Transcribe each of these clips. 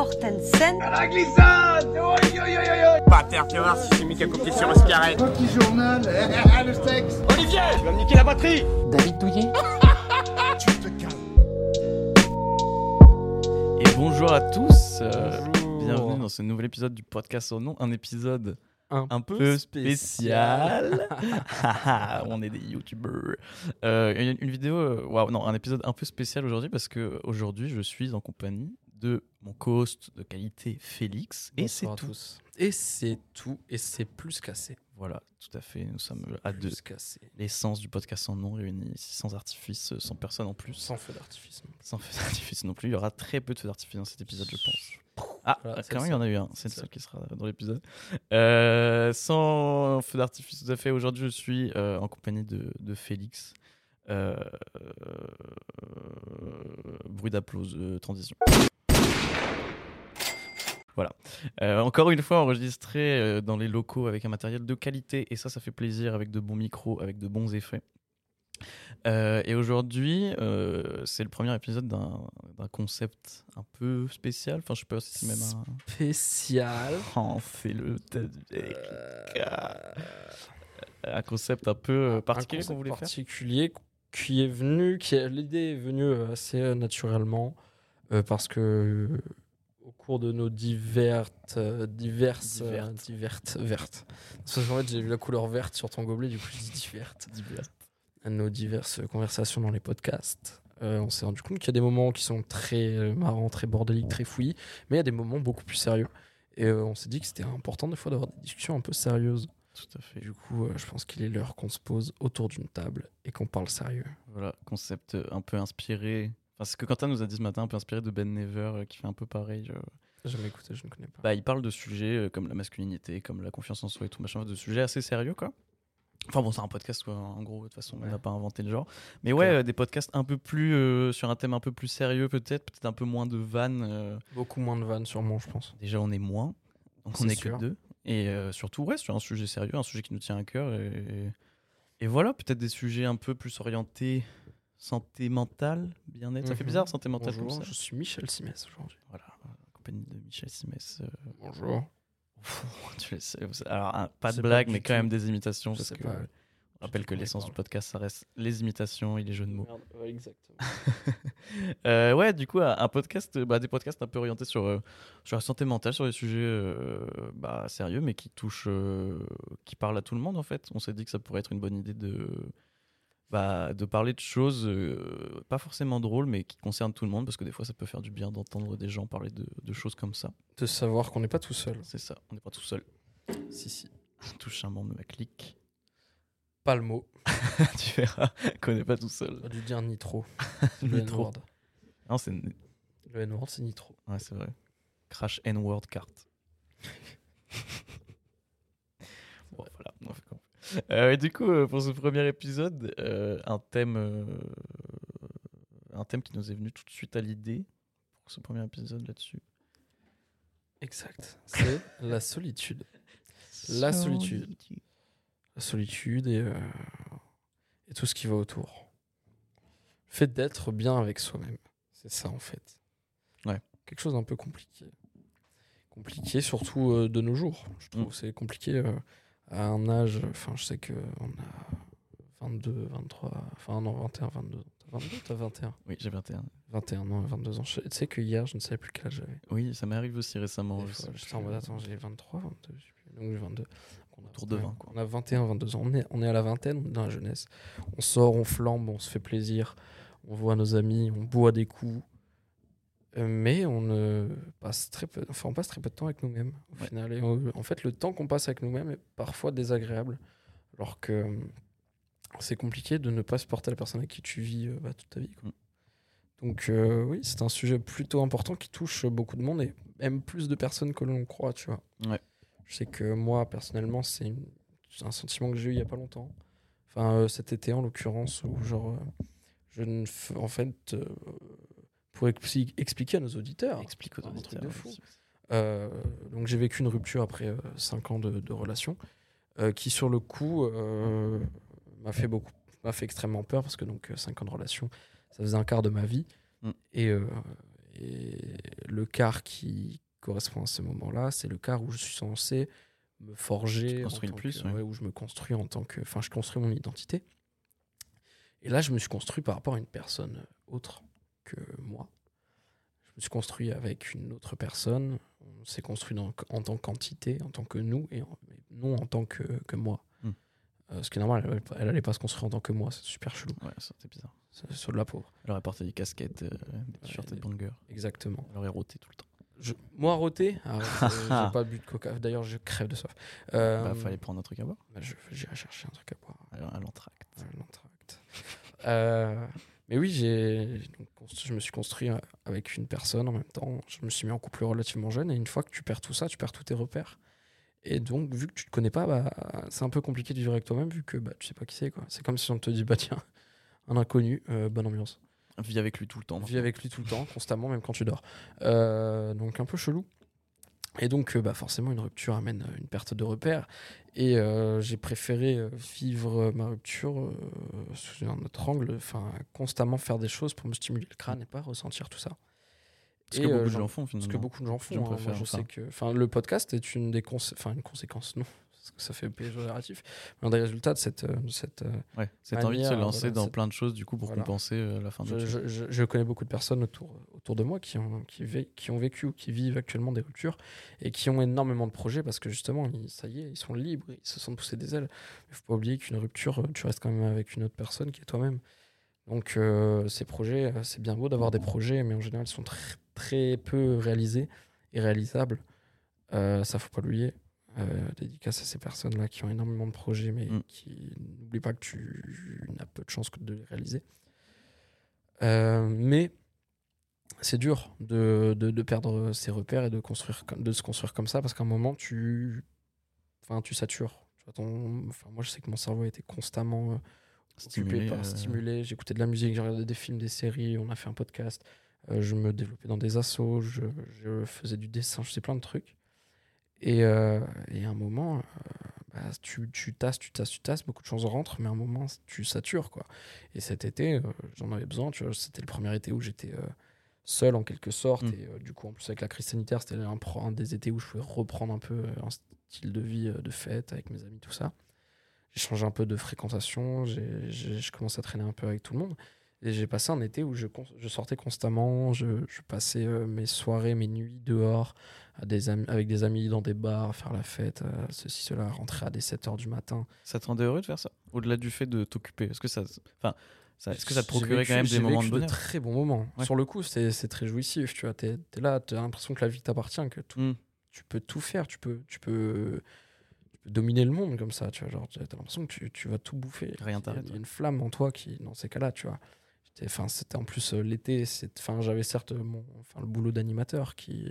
Mortensen. À la glissade Oi, oi, oi, oi, oi Pas terre, tu vas voir si c'est Mika copié sur un cigarette. Petit journal, le sexe Olivier Tu vas me niquer la batterie David Douillet Tu te calmes Et bonjour à tous, euh, Bonjour. bienvenue dans ce nouvel épisode du podcast au nom, un épisode un, un peu spécial. On est des youtubeurs. Euh, une, une vidéo, euh, waouh, non, un épisode un peu spécial aujourd'hui parce que aujourd'hui je suis en compagnie de mon co-host de qualité Félix et c'est tout. Et c'est tout, et c'est plus qu'assez. Voilà, tout à fait, nous sommes à deux. L'essence du podcast sans nom réuni ici, sans artifice, sans personne en plus, Sans feu d'artifice. non. sans feu d'artifice non plus. Il y aura très peu de feu d'artifice dans cet épisode, je pense. Ah, Voilà, quand même, il y en a eu un. C'est le seul qui sera dans l'épisode. Euh, sans feu d'artifice, tout à fait. Aujourd'hui, je suis euh, en compagnie de, de Félix. Euh, bruit d'applause, transition. Voilà. Euh, encore une fois, enregistré euh, dans les locaux avec un matériel de qualité. Et ça, ça fait plaisir avec de bons micros, avec de bons effets. Euh, et aujourd'hui, c'est le premier épisode d'un concept un peu spécial. Enfin, je sais pas si c'est même un. Spécial. Oh, c'est le Euh, un concept un peu particulier qu'on voulait faire. particulier qui est venu, qui l'idée est venue assez naturellement parce que cours de nos diverses, euh, diverses, euh, Divertes. divertes, vertes. Parce qu'en fait, j'ai vu la couleur verte sur ton gobelet, du coup, je dis divertes. à nos diverses conversations dans les podcasts, euh, on s'est rendu compte qu'il y a des moments qui sont très marrants, très bordéliques, très fouillis, mais il y a des moments beaucoup plus sérieux. Et on s'est dit que c'était important des fois d'avoir des discussions un peu sérieuses. Tout à fait. Du coup, euh, je pense qu'il est l'heure qu'on se pose autour d'une table et qu'on parle sérieux. Voilà, concept un peu inspiré. Enfin, ce que Quentin nous a dit ce matin, un peu inspiré de Ben Never, euh, qui fait un peu pareil. euh. Jamais écouté, je ne connais pas. Bah, il parle de sujets euh, comme la masculinité, comme la confiance en soi et tout machin, de sujets assez sérieux, quoi. Enfin bon, c'est un podcast, quoi, en gros, de toute façon, on n'a pas inventé le genre. Mais ouais, euh, des podcasts un peu plus, euh, sur un thème un peu plus sérieux, peut-être, peut-être un peu moins de vannes. euh. Beaucoup moins de vannes, sûrement, je pense. Déjà, on est moins, donc on est que sûr. deux. Et surtout, ouais, sur un sujet sérieux, un sujet qui nous tient à cœur. Et, et voilà, peut-être des sujets un peu plus orientés santé mentale, bien-être. Ça fait Mhm. bizarre, santé mentale Bonjour, comme ça. je suis Michel Simès aujourd'hui. Voilà, compagnie de Michel Simès. Bonjour. tu le sais, vous- alors, un- pas de pas blague, mais quand tout. même des imitations. Je Parce sais que pas. on rappelle que l'essence du podcast, ça reste les imitations et les jeux de mots. Merde, ouais, exactement. Euh, ouais, du coup, un podcast, bah, des podcasts un peu orientés sur, euh, sur la santé mentale, sur des sujets euh, bah, sérieux, mais qui touchent, qui parlent à tout le monde en fait. On s'est dit que ça pourrait être une bonne idée de, bah, de parler de choses euh, pas forcément drôles, mais qui concernent tout le monde, parce que des fois, ça peut faire du bien d'entendre des gens parler de, de choses comme ça. De savoir qu'on n'est pas tout seul. C'est ça, on n'est pas tout seul. Si, si. Touche un membre de ma clique. Pas le mot. tu verras qu'on n'est pas tout seul. On dû dire nitro. le Nitro. N-word. Non, c'est Le N-word, c'est nitro. ouais, c'est vrai. Crash N-word carte. bon, voilà. on fait comme on fait. Euh, et du coup, euh, pour ce premier épisode, euh, un thème, euh, un thème qui nous est venu tout de suite à l'idée pour ce premier épisode là-dessus. Exact. C'est la solitude. La solitude. La solitude et, euh, et tout ce qui va autour. Le fait d'être bien avec soi-même. C'est ça, en fait. Ouais. Quelque chose d'un peu compliqué. Compliqué, surtout euh, de nos jours. Je trouve Mm. c'est compliqué euh, à un âge. Enfin, je sais que on a 22, 23, enfin non, 21, 22. T'as 22 T'as 21 Oui, j'ai 21. 21, non, 22 ans. Tu sais que hier, je ne savais plus quel âge j'avais. Oui, ça m'arrive aussi récemment. J'étais en mode, attends, j'ai 23, 22, je sais plus. Donc j'ai 22. Donc, on a- Autour de ouais, 20, quoi. On a 21, 22 ans. On est, on est à la vingtaine, on est dans la jeunesse. On sort, on flambe, on se fait plaisir. On voit nos amis, on boit des coups. Euh, Mais on passe très peu, enfin, on passe très peu de temps avec nous-mêmes au Ouais. final. Et on- en fait, le temps qu'on passe avec nous-mêmes est parfois désagréable. Alors que euh, c'est compliqué de ne pas supporter la personne avec qui tu vis euh, bah, toute ta vie. quoi. Mm. Donc euh, oui, c'est un sujet plutôt important qui touche beaucoup de monde et même plus de personnes que l'on croit, tu vois. Ouais. Je sais que moi, personnellement, c'est un sentiment que j'ai eu il y a pas longtemps. Enfin, euh, cet été en l'occurrence, où genre, euh, je ne en fait, euh, pour expli- expliquer à nos auditeurs, Explique aux auditeurs. de fou. Euh, donc j'ai vécu une rupture après 5 ans de, de relation, euh, qui sur le coup euh, m'a fait beaucoup, m'a fait extrêmement peur parce que donc 5 ans de relation, ça faisait un quart de ma vie Mm. et, euh, Et le quart qui correspond à ce moment-là, c'est le quart où je suis censé me forger. Construis plus, que- ouais. ouais, où je me construis en tant que. Enfin, je construis mon identité. Et là, je me suis construit par rapport à une personne autre que moi. Je me suis construit avec une autre personne. On s'est construit dans- en tant qu'entité, en tant que nous, et en- non en tant que, que moi. Hmm. Euh, ce qui est normal, elle, allait pas- se construire en tant que moi. C'est super chelou. Ouais, c'était bizarre. C'est sur de la pauvre. Elle aurait porté des casquettes, euh, des t-shirts des bangers. Exactement. Elle aurait roté tout le temps. Je- moi, roté, arrête, euh, j'ai pas bu de coca. D'ailleurs, je crève de soif. Euh, Bah, fallait prendre un truc à boire. bah, J'irai chercher un truc à boire. Alors, à l'entracte. Ouais, l'entracte. Euh, mais oui, j'ai je me suis construit euh, avec une personne en même temps. Je me suis mis en couple relativement jeune. Et une fois que tu perds tout ça, tu perds tous tes repères. Et donc, vu que tu te connais pas, bah, c'est un peu compliqué de vivre avec toi-même, vu que bah, tu sais pas qui c'est. quoi. C'est comme si on te dit, bah tiens, un inconnu, euh, bonne ambiance. Vis avec lui tout le temps. Vis avec lui tout le temps, constamment, même quand tu dors. Euh, donc un peu chelou. Et donc, euh, bah, forcément, une rupture amène euh, une perte de repères. Et euh, j'ai préféré vivre ma rupture euh, sous un autre angle, enfin, constamment faire des choses pour me stimuler le crâne et pas ressentir tout ça. Ce Et, que beaucoup de gens font finalement. Ce que beaucoup de gens font. hein. Moi, je ça. sais que, enfin, le podcast est une des enfin, une conséquence, non, parce que ça fait péjoratif, mais un des résultats de cette, euh, de cette euh, Ouais, cette envie de se manière, lancer voilà, dans plein de choses du coup pour Voilà. compenser euh, la fin de Je, je- je- connais beaucoup de personnes autour, autour de moi qui ont, qui, vé- qui ont vécu ou qui vivent actuellement des ruptures et qui ont énormément de projets parce que justement, ils- ça y est, ils sont libres, ils se sentent pousser des ailes. Il faut pas oublier qu'une rupture, euh, tu restes quand même avec une autre personne qui est toi-même. Donc, euh, ces projets, euh, c'est bien beau d'avoir des projets, mais en général, ils sont tr- très peu réalisés et réalisables. Euh, ça, faut pas l'oublier. Euh, dédicace à ces personnes-là qui ont énormément de projets, mais Mm. qui n'oublie pas que tu n'as peu de chances de les réaliser. Euh, mais c'est dur de, de, de perdre ses repères et de, construire, de se construire comme ça parce qu'à un moment, tu, enfin, tu satures. Tu vois, ton- enfin, moi, je sais que mon cerveau était constamment euh, Stimulé, par stimulé. J'écoutais de la musique, j'ai regardé des films, des séries, on a fait un podcast. Je me développais dans des assos, je, je faisais du dessin, je faisais plein de trucs. Et, euh, et à un moment, euh, bah, tu, tu tasses, tu tasses, tu tasses, beaucoup de choses rentrent, mais à un moment, tu satures. Quoi. Et cet été, euh, j'en avais besoin. Tu vois, c'était le premier été où j'étais seul en quelque sorte. Mm. Et du coup, en plus, avec la crise sanitaire, c'était un, un des étés où je pouvais reprendre un peu un style de vie de fête avec mes amis, tout ça. J'ai changé un peu de fréquentation, j'ai, j'ai- je commençais à traîner un peu avec tout le monde. Et j'ai passé un été où je, sortais constamment, je, je passais euh, mes soirées, mes nuits dehors à des amis, avec des amis dans des bars, faire la fête, euh, ceci, cela, rentrer à des 7h du matin. Ça te rendait heureux de faire ça? Au-delà du fait de t'occuper Est-ce que ça, enfin, est-ce que ça te procurait quand même des moments de bonheur? très bons moments. Ouais. Sur le coup, c'est très jouissif. Tu vois, t'es es là, tu as l'impression que la vie t'appartient, que tout- Mm. tu peux tout faire, tu peux, tu peux, dominer le monde comme ça. Tu vois, genre, t'as l'impression que tu, tu vas tout bouffer. Rien Il y a- t'arrête, Il y a une flamme en toi qui, dans ces cas-là, tu vois. Enfin, c'était en plus euh, l'été. Enfin, j'avais certes mon, enfin, le boulot d'animateur qui,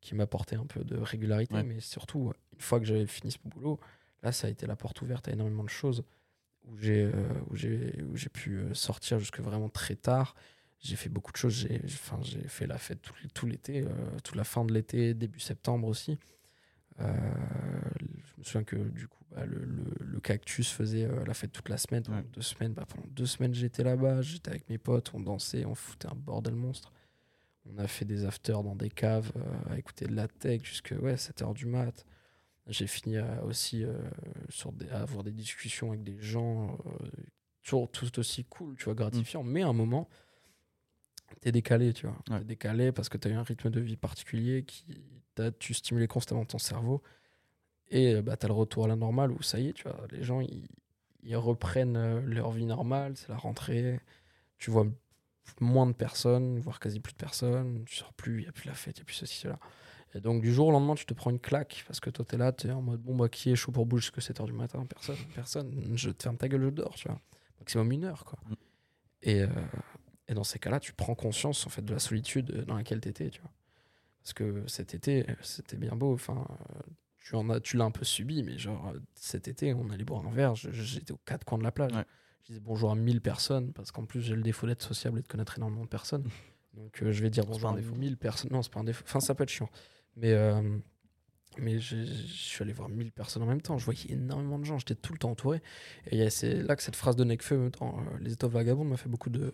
qui m'apportait un peu de régularité, Ouais. mais surtout, une fois que j'avais fini ce boulot, là, ça a été la porte ouverte à énormément de choses où j'ai euh, où j'ai pu euh, sortir jusque vraiment très tard. J'ai fait beaucoup de choses. J'ai j'ai- enfin, j'ai fait la fête tout, tout l'été, euh, toute la fin de l'été, début septembre aussi. Euh, je me souviens que du coup, bah, le, le- le cactus faisait euh, la fête toute la semaine. Pendant Ouais. deux semaines, bah, pendant deux semaines, j'étais là-bas. J'étais avec mes potes, on dansait, on foutait un bordel monstre. On a fait des afters dans des caves euh, à écouter de la tech jusque ouais, 7h du mat. J'ai fini à- aussi euh, sur des, à avoir des discussions avec des gens toujours tout aussi cool, tu vois, gratifiant. Mais à un moment, t'es décalé, tu vois. Ouais. T'es décalé parce que t'as eu un rythme de vie particulier qui t'a tu stimulais constamment ton cerveau. Et euh, bah, t'as le retour à la normale où ça y est, tu vois, les gens ils, ils reprennent euh, leur vie normale, c'est la rentrée. Tu vois moins de personnes, voire quasi plus de personnes. Tu sors plus, il n'y a plus la fête, il n'y a plus ceci, cela. Et donc, du jour au lendemain, tu te prends une claque parce que toi, t'es là, t'es en mode bon, bah, qui est chaud pour bouger jusqu'à 7h du matin? Personne, personne. Je te ferme ta gueule, je dors, tu vois. Maximum une heure, quoi. Mm. Et, euh, et dans ces cas-là, tu prends conscience, en fait, de la solitude dans laquelle t'étais, tu vois. Parce que cet été, c'était bien beau. Enfin, tu en as, tu l'as un peu subi, mais genre, euh, cet été, on allait boire un verre, j'étais aux quatre coins de la plage. Ouais. Je disais bonjour à 1000 personnes, parce qu'en plus, j'ai le défaut d'être sociable et de connaître énormément de personnes. Donc, euh, je vais dire bonjour à défaut. 1000 personnes. Non, c'est pas un défaut. Enfin, ça peut être chiant. Mais, euh, mais je suis allé voir 1000 personnes en même temps. Je voyais énormément de gens. J'étais tout le temps entouré. Et c'est là que cette phrase de euh, Les étoffes vagabondes, m'a fait beaucoup de,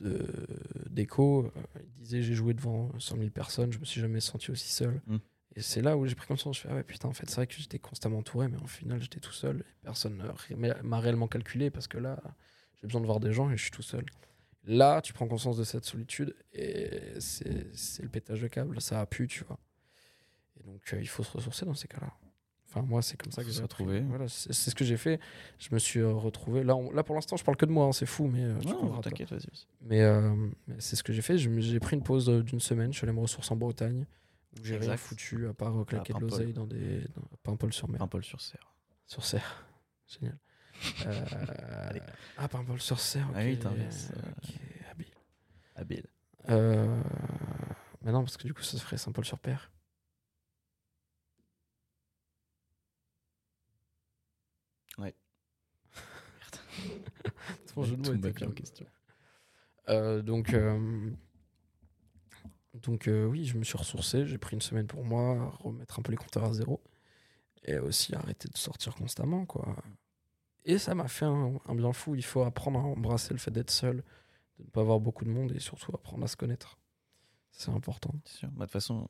de- d'écho. il disait j'ai joué devant 100 000 personnes, je me suis jamais senti aussi seul. Mm. Et c'est là où j'ai pris conscience, je fais ah ouais putain en fait c'est vrai que j'étais constamment entouré, mais au final j'étais tout seul. Et personne euh, ré- m'a réellement calculé parce que là j'ai besoin de voir des gens et je suis tout seul. Là tu prends conscience de cette solitude et c'est le pétage de câble, ça a pu tu vois. Et donc euh, il faut se ressourcer dans ces cas-là. Enfin moi c'est comme ça que j'ai retrouver. Voilà, c'est ce que j'ai fait. Je me suis euh, retrouvé. Là, on- là pour l'instant je parle que de moi, hein, c'est fou, mais euh, Non, t'inquiète, vas-y. Mais, euh, mais c'est ce que j'ai fait. J'ai pris une pause euh, d'une semaine. Je suis allé me ressourcer en Bretagne. J'ai rien foutu à part euh, claquer de Paimpol. l'oseille dans des. Dans Paimpol-sur-Mer. Un Paul sur serre. Sur Serre. Génial. Euh, Allez. ah, Paimpol-sur-Serre. ok. Ah oui, t'inverses, euh. Ok, habile. Habile. Euh, Mais non, parce que du coup, ça se ferait Saint-Paul-sur-Père. Ouais. Ton jeu de mots était bien. en question. Euh, donc, euh, donc euh, oui, je me suis ressourcé. J'ai pris une semaine pour moi, remettre un peu les compteurs à zéro. Et aussi arrêter de sortir constamment, quoi. Et ça m'a fait un, un bien fou. Il faut apprendre à embrasser le fait d'être seul, de ne pas avoir beaucoup de monde et surtout apprendre à se connaître. C'est important. C'est sûr. Bah, de toute façon,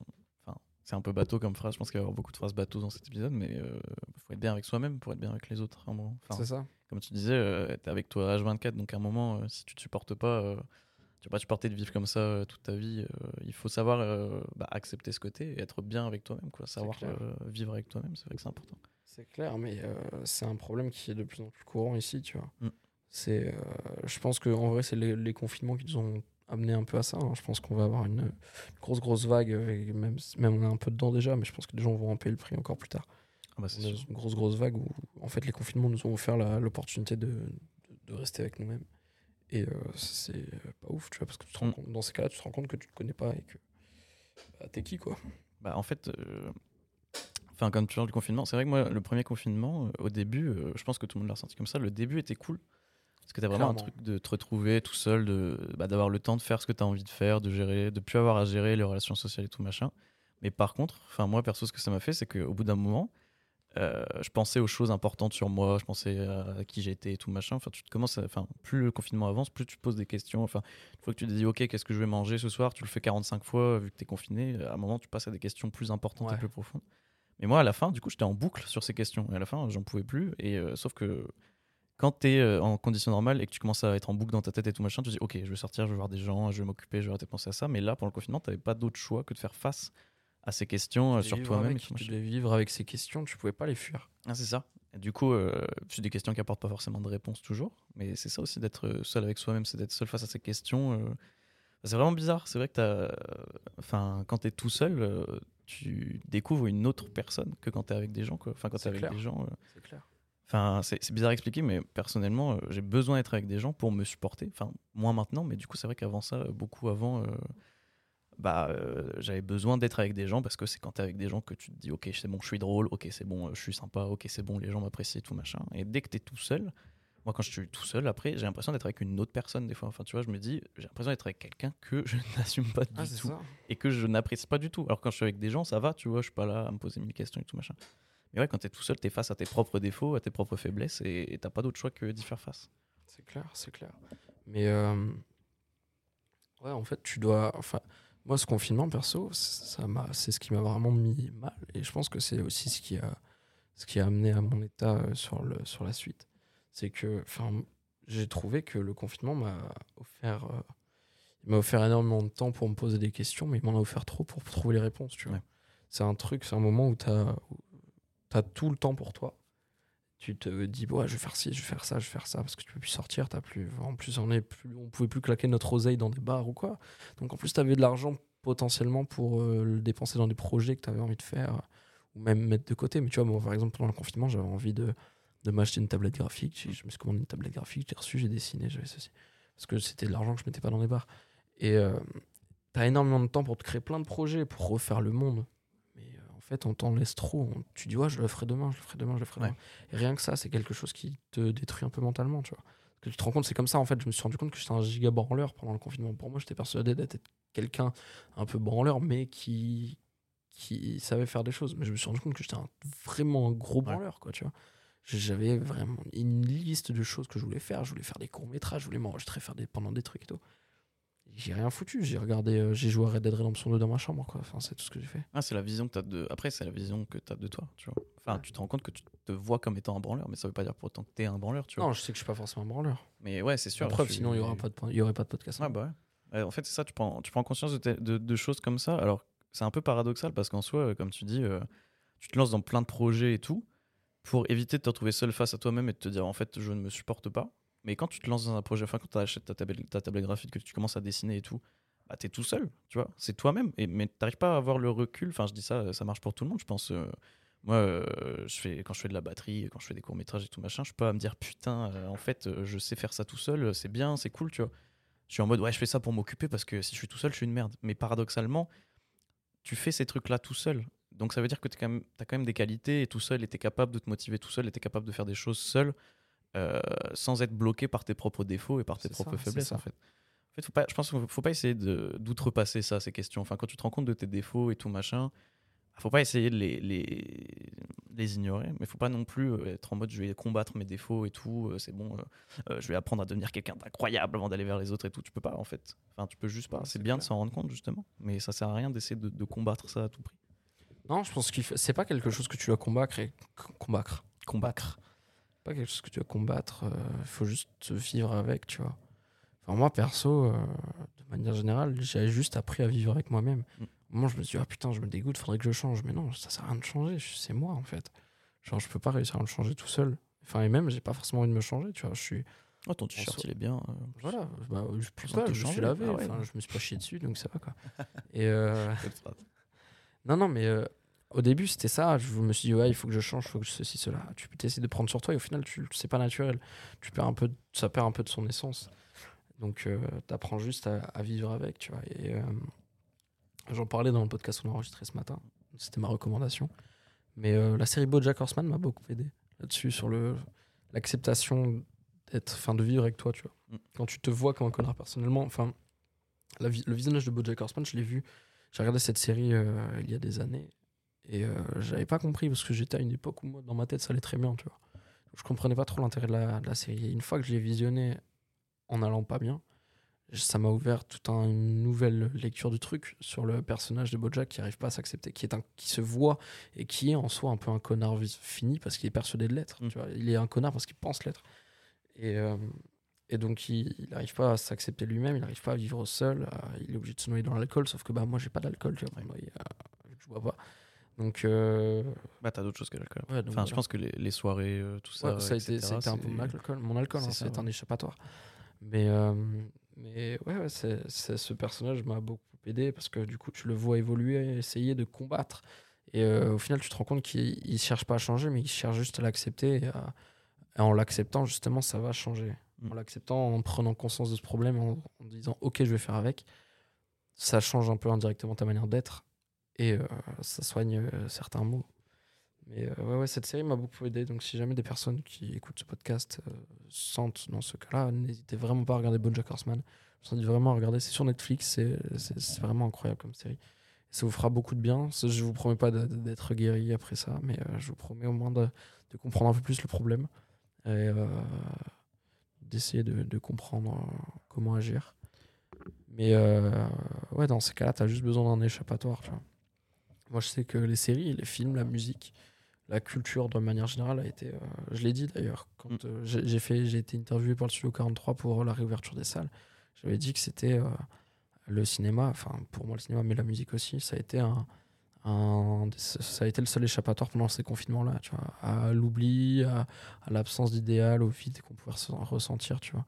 c'est un peu bateau comme phrase. Je pense qu'il va y avoir beaucoup de phrases bateau dans cet épisode, mais il faut être bien avec soi-même pour être bien avec les autres. Enfin, C'est ça comme tu disais, euh, t'es avec toi H24, donc à un moment, euh, si tu te supportes pas, euh, tu vas pas supporter de vivre comme ça euh, toute ta vie. euh, il faut savoir euh, bah, accepter ce côté et être bien avec toi-même, quoi. Savoir vivre avec toi-même, c'est vrai que c'est important. C'est clair, mais c'est un problème qui est de plus en plus courant ici, tu vois. Mm. C'est, je pense que en vrai, c'est les, les confinements qui nous ont amené un peu à ça. hein. Je pense qu'on va avoir une, une grosse, grosse vague, et même, même on est un peu dedans déjà, mais je pense que les gens vont en payer le prix encore plus tard. Ah bah, c'est une grosse, grosse vague où, en fait, les confinements nous ont offert l'opportunité de, de, de rester avec nous-mêmes. Et euh, c'est euh, pas ouf, tu vois, parce que tu te rends compte, dans ces cas-là, tu te rends compte que tu te connais pas et que bah, t'es qui, quoi. Bah, en fait, euh, enfin, comme tu parles du confinement, c'est vrai que moi, le premier confinement, au début, je pense que tout le monde l'a ressenti comme ça. Le début était cool. Parce que t'as vraiment Clairement. un truc de te retrouver tout seul, de, bah, d'avoir le temps de faire ce que t'as envie de faire, de gérer, de plus avoir à gérer les relations sociales et tout machin. Mais par contre, enfin, moi, perso, ce que ça m'a fait, c'est qu'au bout d'un moment, euh, je pensais aux choses importantes sur moi, je pensais à qui j'étais et tout machin. Enfin, tu te commences, à- enfin, plus le confinement avance, plus tu te poses des questions. Enfin, une fois que tu te dis, ok, qu'est-ce que je vais manger ce soir, tu le fais 45 fois vu que tu es confiné. À un moment, tu passes à des questions plus importantes Ouais. et plus profondes. Mais moi, à la fin, du coup, j'étais en boucle sur ces questions. Et à la fin, j'en pouvais plus. Et euh, sauf que quand tu es en condition normale et que tu commences à être en boucle dans ta tête et tout machin, tu te dis, ok, je vais sortir, je vais voir des gens, je vais m'occuper, je vais arrêter de penser à ça. Mais là, pendant le confinement, tu pas d'autre choix que de faire face à ces questions euh, Tu sur toi-même. Tu devais vivre avec ces questions, tu pouvais pas les fuir. Ah, c'est ça. Et du coup, euh, c'est des questions qui apportent pas forcément de réponse toujours, mais c'est ça aussi d'être euh, seul avec soi-même, c'est d'être seul face à ces questions. euh. C'est vraiment bizarre. C'est vrai que t'as, enfin, quand t'es tout seul, euh, tu découvres une autre personne que quand t'es avec des gens. Quoi. Enfin, quand C'est avec clair. des gens. C'est clair. Enfin, c'est bizarre à expliquer, mais personnellement, euh, j'ai besoin d'être avec des gens pour me supporter. Enfin, moins maintenant, mais du coup, c'est vrai qu'avant ça, beaucoup avant, euh, bah, euh, j'avais besoin d'être avec des gens parce que c'est quand t'es avec des gens que tu te dis, ok, c'est bon, je suis drôle, ok, c'est bon, euh, je suis sympa, ok, c'est bon, les gens m'apprécient, et tout machin. Et dès que t'es tout seul, moi, quand je suis tout seul, après, j'ai l'impression d'être avec une autre personne des fois. Enfin, tu vois, je me dis, j'ai l'impression d'être avec quelqu'un que je n'assume pas du Ah, c'est tout ça. et que je n'apprécie pas du tout. Alors quand je suis avec des gens, ça va, tu vois, je suis pas là à me poser mille questions et tout machin. Mais ouais, quand t'es tout seul, t'es face à tes propres défauts, à tes propres faiblesses et et t'as pas d'autre choix que d'y faire face. C'est clair, c'est clair. Mais euh, ouais, en fait, tu dois. Enfin, moi, ce confinement, perso, c- ça m'a, c'est ce qui m'a vraiment mis mal. Et je pense que c'est aussi ce qui a, ce qui a amené à mon état euh, sur le, sur la suite. C'est que, enfin, j'ai trouvé que le confinement m'a offert, euh, il m'a offert énormément de temps pour me poser des questions, mais il m'en a offert trop pour trouver les réponses. Tu vois. Ouais. C'est un truc, c'est un moment où tu as, tout le temps pour toi tu te dis ouais, je vais faire ci, je vais faire ça, je vais faire ça parce que tu peux plus sortir, t'as plus en plus on est plus on pouvait plus claquer notre oseille dans des bars ou quoi. Donc en plus tu avais de l'argent potentiellement pour euh, le dépenser dans des projets que tu avais envie de faire ou même mettre de côté. Mais tu vois par exemple pendant le confinement, j'avais envie de de m'acheter une tablette graphique, je me suis commandé une tablette graphique, j'ai reçu, j'ai dessiné, j'avais ceci parce que c'était de l'argent que je mettais pas dans les bars. Et euh, tu as énormément de temps pour te créer plein de projets pour refaire le monde. Fait, on t'en laisse trop. On- tu dis, ouais, je le ferai demain, je le ferai demain, je le ferai Ouais. demain. Et rien que ça, c'est quelque chose qui te détruit un peu mentalement, tu vois. Parce que tu te rends compte, c'est comme ça, en fait, je me suis rendu compte que j'étais un giga branleur pendant le confinement. Pour moi, j'étais persuadé d'être quelqu'un un peu branleur, mais qui, qui savait faire des choses. Mais je me suis rendu compte que j'étais un- vraiment un gros branleur, quoi, tu vois. J'avais vraiment une liste de choses que je voulais faire. Je voulais faire des courts-métrages, je voulais m'enregistrer, faire des, pendant des trucs et tout. J'ai rien foutu. J'ai regardé, euh, j'ai joué à Red Dead Redemption 2 dans ma chambre, quoi. Enfin, c'est tout ce que j'ai fait. Ah, c'est la vision que t'as de. Après, c'est la vision que t'as de toi, tu vois. Enfin, tu te rends compte que tu te vois comme étant un branleur, mais ça veut pas dire pour autant que t'es un branleur, tu vois. Non, je sais que je suis pas forcément un branleur. Mais ouais, c'est sûr. La preuve, sinon il y aura pas de, il y aurait pas de podcast. Ouais, bah ouais. Ouais, en fait, c'est ça, tu prends, tu prends conscience de, de- de choses comme ça. Alors, c'est un peu paradoxal parce qu'en soi, comme tu dis, euh, tu te lances dans plein de projets et tout pour éviter de te retrouver seul face à toi-même et de te dire en fait, je ne me supporte pas. Mais quand tu te lances dans un projet, enfin, quand tu achètes ta tablette, ta tablette graphique, que tu commences à dessiner et tout, bah, t'es tout seul, tu vois. C'est toi-même. Et, mais t'arrives pas à avoir le recul. Enfin, je dis ça, ça marche pour tout le monde, je pense. euh, moi, euh, je fais, quand je fais de la batterie, quand je fais des courts-métrages et tout machin, je peux pas me dire putain, euh, en fait, je sais faire ça tout seul, c'est bien, c'est cool, tu vois. Je suis en mode, ouais, je fais ça pour m'occuper parce que si je suis tout seul, je suis une merde. Mais paradoxalement, tu fais ces trucs-là tout seul. Donc ça veut dire que tu as quand même des qualités et tout seul, et tu es capable de te motiver tout seul, et tu es capable de faire des choses seul, euh, sans être bloqué par tes propres défauts et par tes propres ça, faiblesses, en fait. En fait, faut pas, je pense qu'il faut pas essayer d'outrepasser ça, ces questions. Enfin, quand tu te rends compte de tes défauts et tout machin, faut pas essayer de les, les, les ignorer, mais faut pas non plus euh, être en mode je vais combattre mes défauts et tout, euh, c'est bon, euh, je vais apprendre à devenir quelqu'un d'incroyable avant d'aller vers les autres et tout. Tu peux pas en fait. Enfin, tu peux juste pas. C'est bien de s'en rendre compte justement, mais ça sert à rien d'essayer de, de combattre ça à tout prix. Non, je pense que c'est pas quelque chose que tu dois combattre et combattre. Combattre. Pas quelque chose que tu dois combattre. Il faut juste vivre avec, tu vois. Enfin, moi, perso, euh, de manière générale, j'ai juste appris à vivre avec moi-même. Mm. Moi, je me suis dit, ah putain, je me dégoûte, faudrait que je change. Mais non, ça sert à rien de changer. C'est moi, en fait. Genre, je peux pas réussir à me changer tout seul. Enfin, et même, j'ai pas forcément envie de me changer, tu vois. Je suis. Oh, ton t-shirt, il est bien. euh, Voilà, bah, je, plus pas, je me suis lavé. Ah ouais. Enfin, je me suis pas chié dessus, donc ça va, quoi. et. euh. Non, non, mais euh, au début, c'était ça. Je me suis dit, ouais, il faut que je change, il faut que je ceci, cela. Tu essayer de prendre sur toi et au final, tu, c'est pas naturel. Tu perds un peu, de- ça perd un peu de son essence. Donc, tu apprends juste à, à vivre avec, tu vois. Et euh, j'en parlais dans le podcast qu'on a enregistré ce matin. C'était ma recommandation. Mais euh, la série BoJack Horseman m'a beaucoup aidé là-dessus, sur le l'acceptation d'être, enfin, de vivre avec toi, tu vois. Mm. Quand tu te vois comme un connard personnellement, enfin, le visionnage de BoJack Horseman, je l'ai vu j'ai regardé cette série euh, il y a des années et euh, j'avais pas compris parce que j'étais à une époque où moi dans ma tête ça allait très bien tu vois. Je comprenais pas trop l'intérêt de la, de la série. Et une fois que je l'ai visionné en allant pas bien ça m'a ouvert toute un- une nouvelle lecture du truc sur le personnage de Bojack qui arrive pas à s'accepter qui est un qui se voit et qui est en soi un peu un connard fini parce qu'il est persuadé de l'être Mm. tu vois. Il est un connard parce qu'il pense l'être. Et euh, et donc, il n'arrive pas à s'accepter lui-même, il n'arrive pas à vivre seul, euh, il est obligé de se noyer dans l'alcool, sauf que bah, moi, j'ai pas d'alcool, tu vois, euh, je bois pas. Donc, euh, Bah, t'as d'autres choses que l'alcool. ouais, Enfin, je pense que les, les soirées, euh, tout ça. Ouais, ça, a été, ça a été un peu mon alcool, mon alcool c'est hein, ça, un échappatoire. Mais, euh, mais ouais, ouais ce personnage m'a beaucoup aidé parce que du coup, tu le vois évoluer, essayer de combattre. Et euh, au final, tu te rends compte qu'il il cherche pas à changer, mais il cherche juste à l'accepter. Et en l'acceptant, justement, ça va changer. Mm. En l'acceptant, en prenant conscience de ce problème, en, en disant OK, je vais faire avec, ça change un peu indirectement ta manière d'être et euh, ça soigne euh, certains mots. Mais euh, ouais, cette série m'a beaucoup aidé. Donc, si jamais des personnes qui écoutent ce podcast euh, sentent dans ce cas-là, n'hésitez vraiment pas à regarder BoJack Horseman. Je vous invite vraiment à regarder. C'est sur Netflix. C'est vraiment incroyable comme série. Ça vous fera beaucoup de bien. Je vous promets pas d'être guéri après ça, mais je vous promets au moins de, comprendre un peu plus le problème et d'essayer de, comprendre comment agir. Mais ouais, dans ces cas-là, tu as juste besoin d'un échappatoire. Moi, je sais que les séries, les films, la musique, la culture de manière générale a été. euh, je l'ai dit d'ailleurs, quand Mm. euh, j'ai fait, j'ai été interviewé par le Studio 43 pour la réouverture des salles. J'avais dit que c'était euh, le cinéma, enfin pour moi le cinéma, mais la musique aussi, ça a été un, un- ça a été le seul échappatoire pendant ces confinements-là, tu vois, à l'oubli, à, à l'absence d'idéal, au vide qu'on pouvait ress- ressentir, tu vois.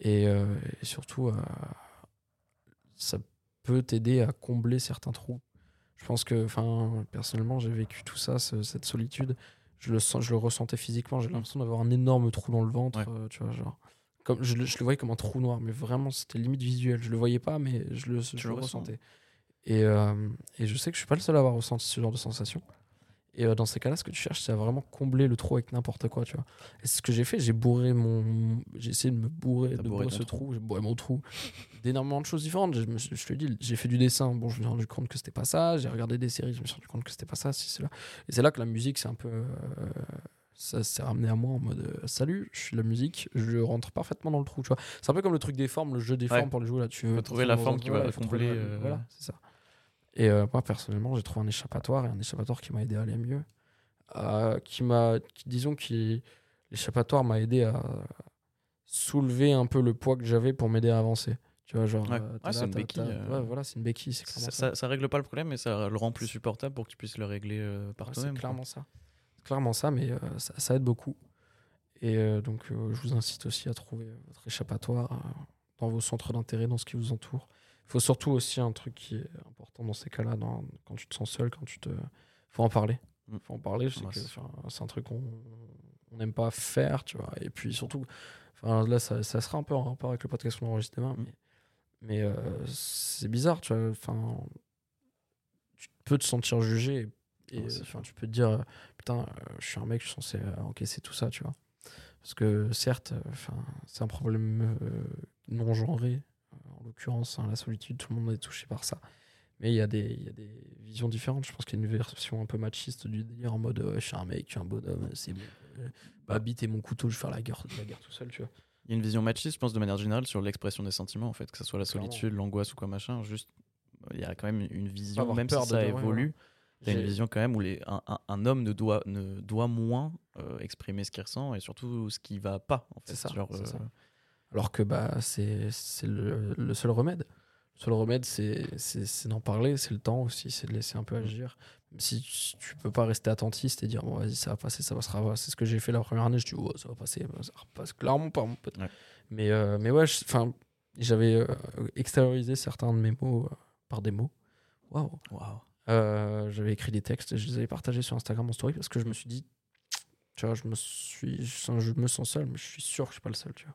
Et, euh, et surtout, euh, ça peut t'aider à combler certains trous. Je pense que, enfin, personnellement, j'ai vécu tout ça, ce- cette solitude. Je le, sens, je le ressentais physiquement. J'ai l'impression d'avoir un énorme trou dans le ventre, Ouais. euh, tu vois, genre. Comme, je, le, je le voyais comme un trou noir, mais vraiment, c'était limite visuel. Je le voyais pas, mais je le, je ressentais. Et, euh, et je sais que je suis pas le seul à avoir ressenti ce genre de sensation. Et euh, dans ces cas-là, ce que tu cherches, c'est à vraiment combler le trou avec n'importe quoi, tu vois. Et c'est ce que j'ai fait, j'ai bourré mon. J'ai essayé de me bourrer, de bourrer ce trou, j'ai bourré mon trou d'énormément de choses différentes. Je, me suis- je te dis, j'ai fait du dessin, bon, je me suis rendu compte que c'était pas ça. J'ai regardé des séries, je me suis rendu compte que c'était pas ça, si c'est là. Et c'est là que la musique, c'est un peu. euh, ça s'est ramené à moi en mode euh, salut, je suis la musique, je rentre parfaitement dans le trou, tu vois. C'est un peu comme le truc des formes, le jeu des Ouais. formes pour les jouer là. Tu veux trouver la forme qui va euh, Voilà, c'est ça. Et euh, moi, personnellement, j'ai trouvé un échappatoire et un échappatoire qui m'a aidé à aller mieux. Euh, qui m'a, qui- disons que l'échappatoire m'a aidé à soulever un peu le poids que j'avais pour m'aider à avancer. Tu vois, genre. Ouais. euh, Ouais, c'est une béquille. Ouais, voilà, c'est une béquille, Ça, ça. ça, ça règle pas le problème, mais ça le rend plus supportable pour que tu puisses le régler euh, par toi-même. C'est quoi. clairement ça. C'est clairement ça, mais ça, ça aide beaucoup. Et donc, je vous incite aussi à trouver votre échappatoire dans vos centres d'intérêt, dans ce qui vous entoure. Il faut surtout aussi un truc qui est important dans ces cas-là, quand tu te sens seul, quand tu te. faut en parler. Mm. faut en parler. Je sais Ouais, que c'est un truc qu'on on n'aime pas faire, tu vois. Et puis surtout, là, ça, ça sera un peu en rapport avec le podcast qu'on enregistre demain, Mm. mais, mais euh, c'est bizarre, tu vois. Enfin, tu peux te sentir jugé et Ouais, tu peux te dire, putain, euh, je suis un mec, je suis censé euh, encaisser tout ça, tu vois. Parce que certes, c'est un problème euh, non genré, en l'occurrence, hein, la solitude, tout le monde est touché par ça. Mais il y, a des- il y a des visions différentes. Je pense qu'il y a une version un peu machiste du délire en mode, euh, je suis un mec, je suis un bonhomme, c'est bon. Euh, bah, bite et mon couteau, je vais faire la guerre, la guerre tout seul, tu vois. Il y a une vision machiste, je pense, de manière générale, sur l'expression des sentiments, en fait, que ce soit la solitude, l'angoisse ou quoi machin. Juste, il y a quand même une vision, même si ça évolue, il y a une vision quand même où les, un, un- un homme ne doit, ne doit moins euh, exprimer ce qu'il ressent et surtout ce qui va pas. En fait. C'est ça, Genre, ça. Alors que bah, c'est c'est le, le seul remède. Le seul remède, c'est d'en parler, c'est le temps aussi, c'est de laisser un peu agir. Même si tu- peux pas rester attentiste et dire, bon, vas-y, ça va passer, ça passera. C'est ce que j'ai fait la première année, je dis, oh, ça va passer, ça repasse clairement pas, mon pote. Ouais. Mais, euh, mais ouais, enfin, j'avais euh, extériorisé certains de mes mots euh, par des mots. Waouh! waouh. Euh, j'avais écrit des textes je les avais partagés sur Instagram en story parce que je me suis dit, tu vois, je me suis, je, je me sens seul, mais je suis sûr que je suis pas le seul, tu vois.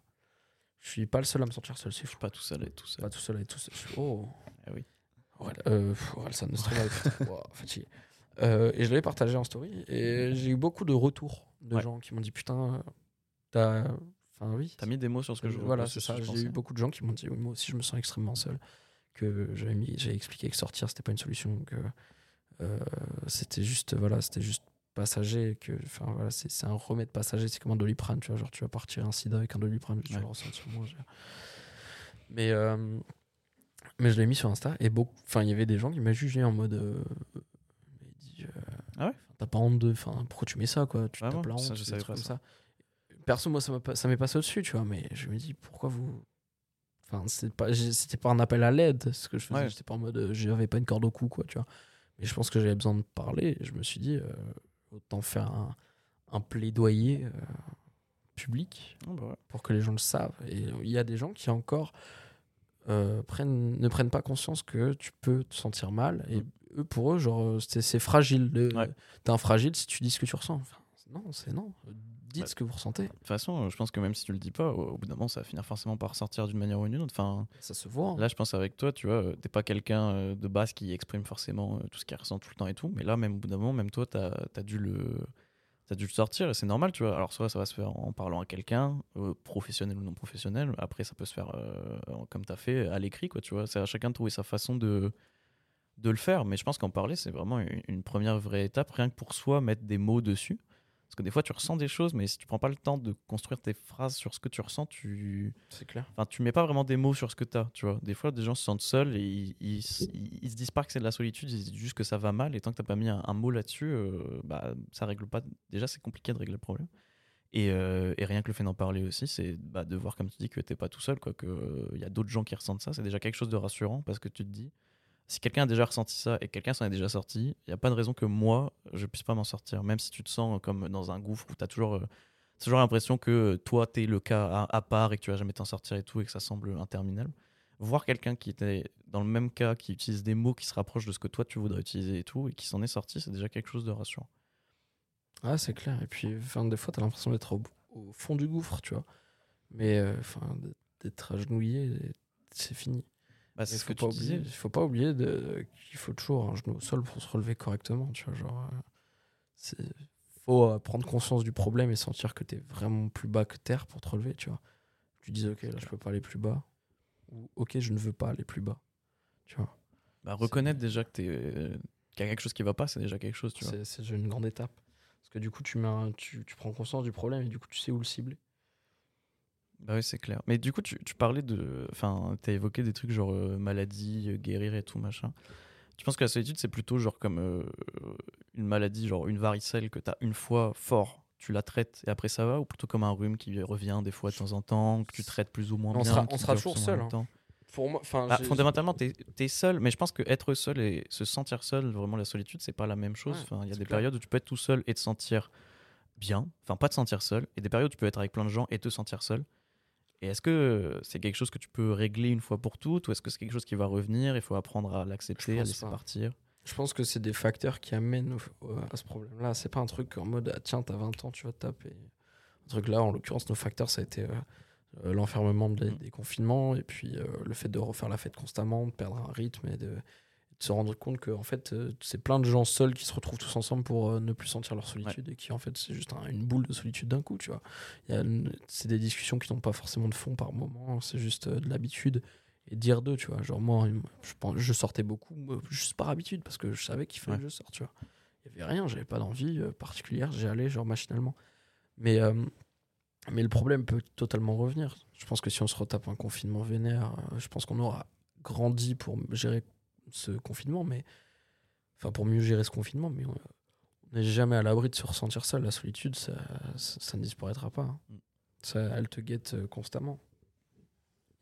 Je suis pas le seul à me sentir seul, c'est Je fou. suis pas tout seul et tout seul. Pas tout seul et tout seul. Je suis- Oh. Ah oui. Ouais, euh, pff, Orelsan de Stromberg, putain, wow, fatigué. Euh, et je l'avais partagé en story et j'ai eu beaucoup de retours de Ouais. gens qui m'ont dit putain, t'as. Enfin, oui. T'as mis des mots sur ce que je Voilà, sur c'est ce ça. J'ai eu beaucoup de gens qui m'ont dit oui, moi aussi je me sens extrêmement seul. Que j'avais mis, j'ai expliqué que sortir c'était pas une solution, que euh, c'était juste voilà, c'était juste passager, que enfin voilà, c'est c'est un remède passager, c'est comme un doliprane, tu vois, genre tu vas partir un sida avec un doliprane, tu vas Ouais. le ressentir moins. Mais euh, mais je l'ai mis sur Insta et beaucoup, enfin il y avait des gens qui m'ont jugé en mode euh, euh, Ah ouais? T'as pas honte de, enfin pourquoi tu mets ça quoi, tu tapes la honte, Ça, je savais pas comme ça. ça perso moi ça m'a pas- ça m'est passé au-dessus tu vois mais je me dis pourquoi vous enfin c'est pas c'était pas un appel à l'aide ce que je faisais Ouais. j'étais pas en mode euh, j'avais pas une corde au cou quoi tu vois mais je pense que j'avais besoin de parler et je me suis dit euh, autant faire un, un plaidoyer euh, public Ah bah ouais. pour que les gens le savent et il y a des gens qui encore euh, prennent ne prennent pas conscience que tu peux te sentir mal et Mm. eux pour eux genre c'est c'est fragile Ouais. t'es un fragile si tu dis ce que tu ressens Enfin, non c'est non dites Ouais. ce que vous ressentez De toute façon, je pense que même si tu le dis pas, au, bout d'un moment, ça va finir forcément par sortir d'une manière ou d'une autre. Enfin, ça se voit hein. Là, je pense avec toi, tu vois, euh, t'es pas quelqu'un euh, de base qui exprime forcément euh, tout ce qu'il ressent tout le temps et tout. Mais là, même au bout d'un moment, même toi, t'as as dû le. T'as dû le sortir et c'est normal, tu vois. Alors, soit ça va se faire en parlant à quelqu'un, euh, professionnel ou non professionnel. Après, ça peut se faire euh, comme t'as fait, à l'écrit, quoi, tu vois. C'est à chacun de trouver sa façon de, de le faire. Mais je pense qu'en parler, c'est vraiment une première vraie étape, rien que pour soi, mettre des mots dessus. Parce que des fois, tu ressens des choses, mais si tu prends pas le temps de construire tes phrases sur ce que tu ressens, tu. c'est clair Enfin, tu mets pas vraiment des mots sur ce que tu as, tu vois. Des fois, des gens se sentent seuls et ils, ils, ils- ils se disent pas que c'est de la solitude, ils se disent juste que ça va mal. Et tant que t'as pas mis un, un mot là-dessus, euh, bah, ça règle pas. Déjà, c'est compliqué de régler le problème. Et, euh, et rien que le fait d'en parler aussi, c'est bah, de voir, comme tu dis, que t'es pas tout seul, quoi. Que il y a d'autres gens qui ressentent ça. C'est déjà quelque chose de rassurant parce que tu te dis, si quelqu'un a déjà ressenti ça et quelqu'un s'en est déjà sorti, il y a pas de raison que moi, je puisse pas m'en sortir. Même si tu te sens comme dans un gouffre où t'as toujours. euh, toujours l'impression que euh, toi, tu es le cas à, part et que tu vas jamais t'en sortir et tout et que ça semble interminable. Voir quelqu'un qui était dans le même cas, qui utilise des mots qui se rapprochent de ce que toi tu voudrais utiliser et tout et qui s'en est sorti, c'est déjà quelque chose de rassurant. ah c'est clair et puis enfin des fois t'as l'impression d'être au, fond du gouffre tu vois mais euh, enfin d'être agenouillé c'est fini Bah, c'est ce faut que pas tu oublier, il faut pas oublier de, qu'il faut toujours un genou au sol pour se relever correctement. Tu vois, genre, euh, faut euh, prendre conscience du problème et sentir que tu es vraiment plus bas que terre pour te relever. Tu vois, tu dis ok là je peux pas aller plus bas ou ok je ne veux pas aller plus bas. Tu vois, Bah, reconnaître déjà que t'es, euh, qu'il y a quelque chose qui va pas, c'est déjà quelque chose, tu vois. c'est une grande étape. Parce que du coup, tu, mets un- tu, tu prends conscience du problème et du coup, tu sais où le cibler. Bah oui, c'est clair. Mais du coup, tu, tu parlais de. Enfin, t'as évoqué des trucs genre euh, maladie, euh, guérir et tout, machin. Tu penses que la solitude, c'est plutôt genre comme euh, une maladie, genre une varicelle que t'as une fois fort, tu la traites et après ça va Ou plutôt comme un rhume qui revient des fois de temps en temps, que tu traites plus ou moins On bien sera- on sera toujours seul, hein. Pour moi, Bah, fondamentalement, t'es es seul, mais je pense que être seul et se sentir seul, vraiment la solitude, c'est pas la même chose. Ouais, il y a des clair. périodes où tu peux être tout seul et te sentir bien, enfin pas te sentir seul, et des périodes où tu peux être avec plein de gens et te sentir seul. Et est-ce que c'est quelque chose que tu peux régler une fois pour toutes, ou est-ce que c'est quelque chose qui va revenir Il faut apprendre à l'accepter, à laisser pas. partir? Je pense que c'est des facteurs qui amènent au- à ce problème-là. C'est pas un truc en mode ah, tiens, t'as 20 ans, tu vas te taper. Un truc là, en l'occurrence, nos facteurs, ça a été euh, euh, l'enfermement des, Mm. des confinements et puis euh, le fait de refaire la fête constamment, de perdre un rythme et de, de se rendre compte que en fait, euh, c'est plein de gens seuls qui se retrouvent tous ensemble pour euh, ne plus sentir leur solitude et qui en fait, c'est juste un- une boule de solitude d'un coup, tu vois. C'est des discussions qui n'ont pas forcément de fond par moment, c'est juste euh, de l'habitude et dire d'eux, tu vois. Genre, moi, je, pense- je sortais beaucoup, juste par habitude, parce que je savais qu'il fallait Ouais. que je sorte, tu vois. Il y avait rien, j'avais pas d'envie particulière, j'y allais, genre, machinalement. Mais, euh, mais le problème peut totalement revenir. Je pense que si on se retape un confinement vénère, je pense qu'on aura grandi pour gérer ce confinement, mais. Enfin, pour mieux gérer ce confinement, mais on n'est jamais à l'abri de se ressentir seul. La solitude, ça, ça, ça ne disparaîtra pas. hein. Mm. Ça, elle te guette euh, constamment.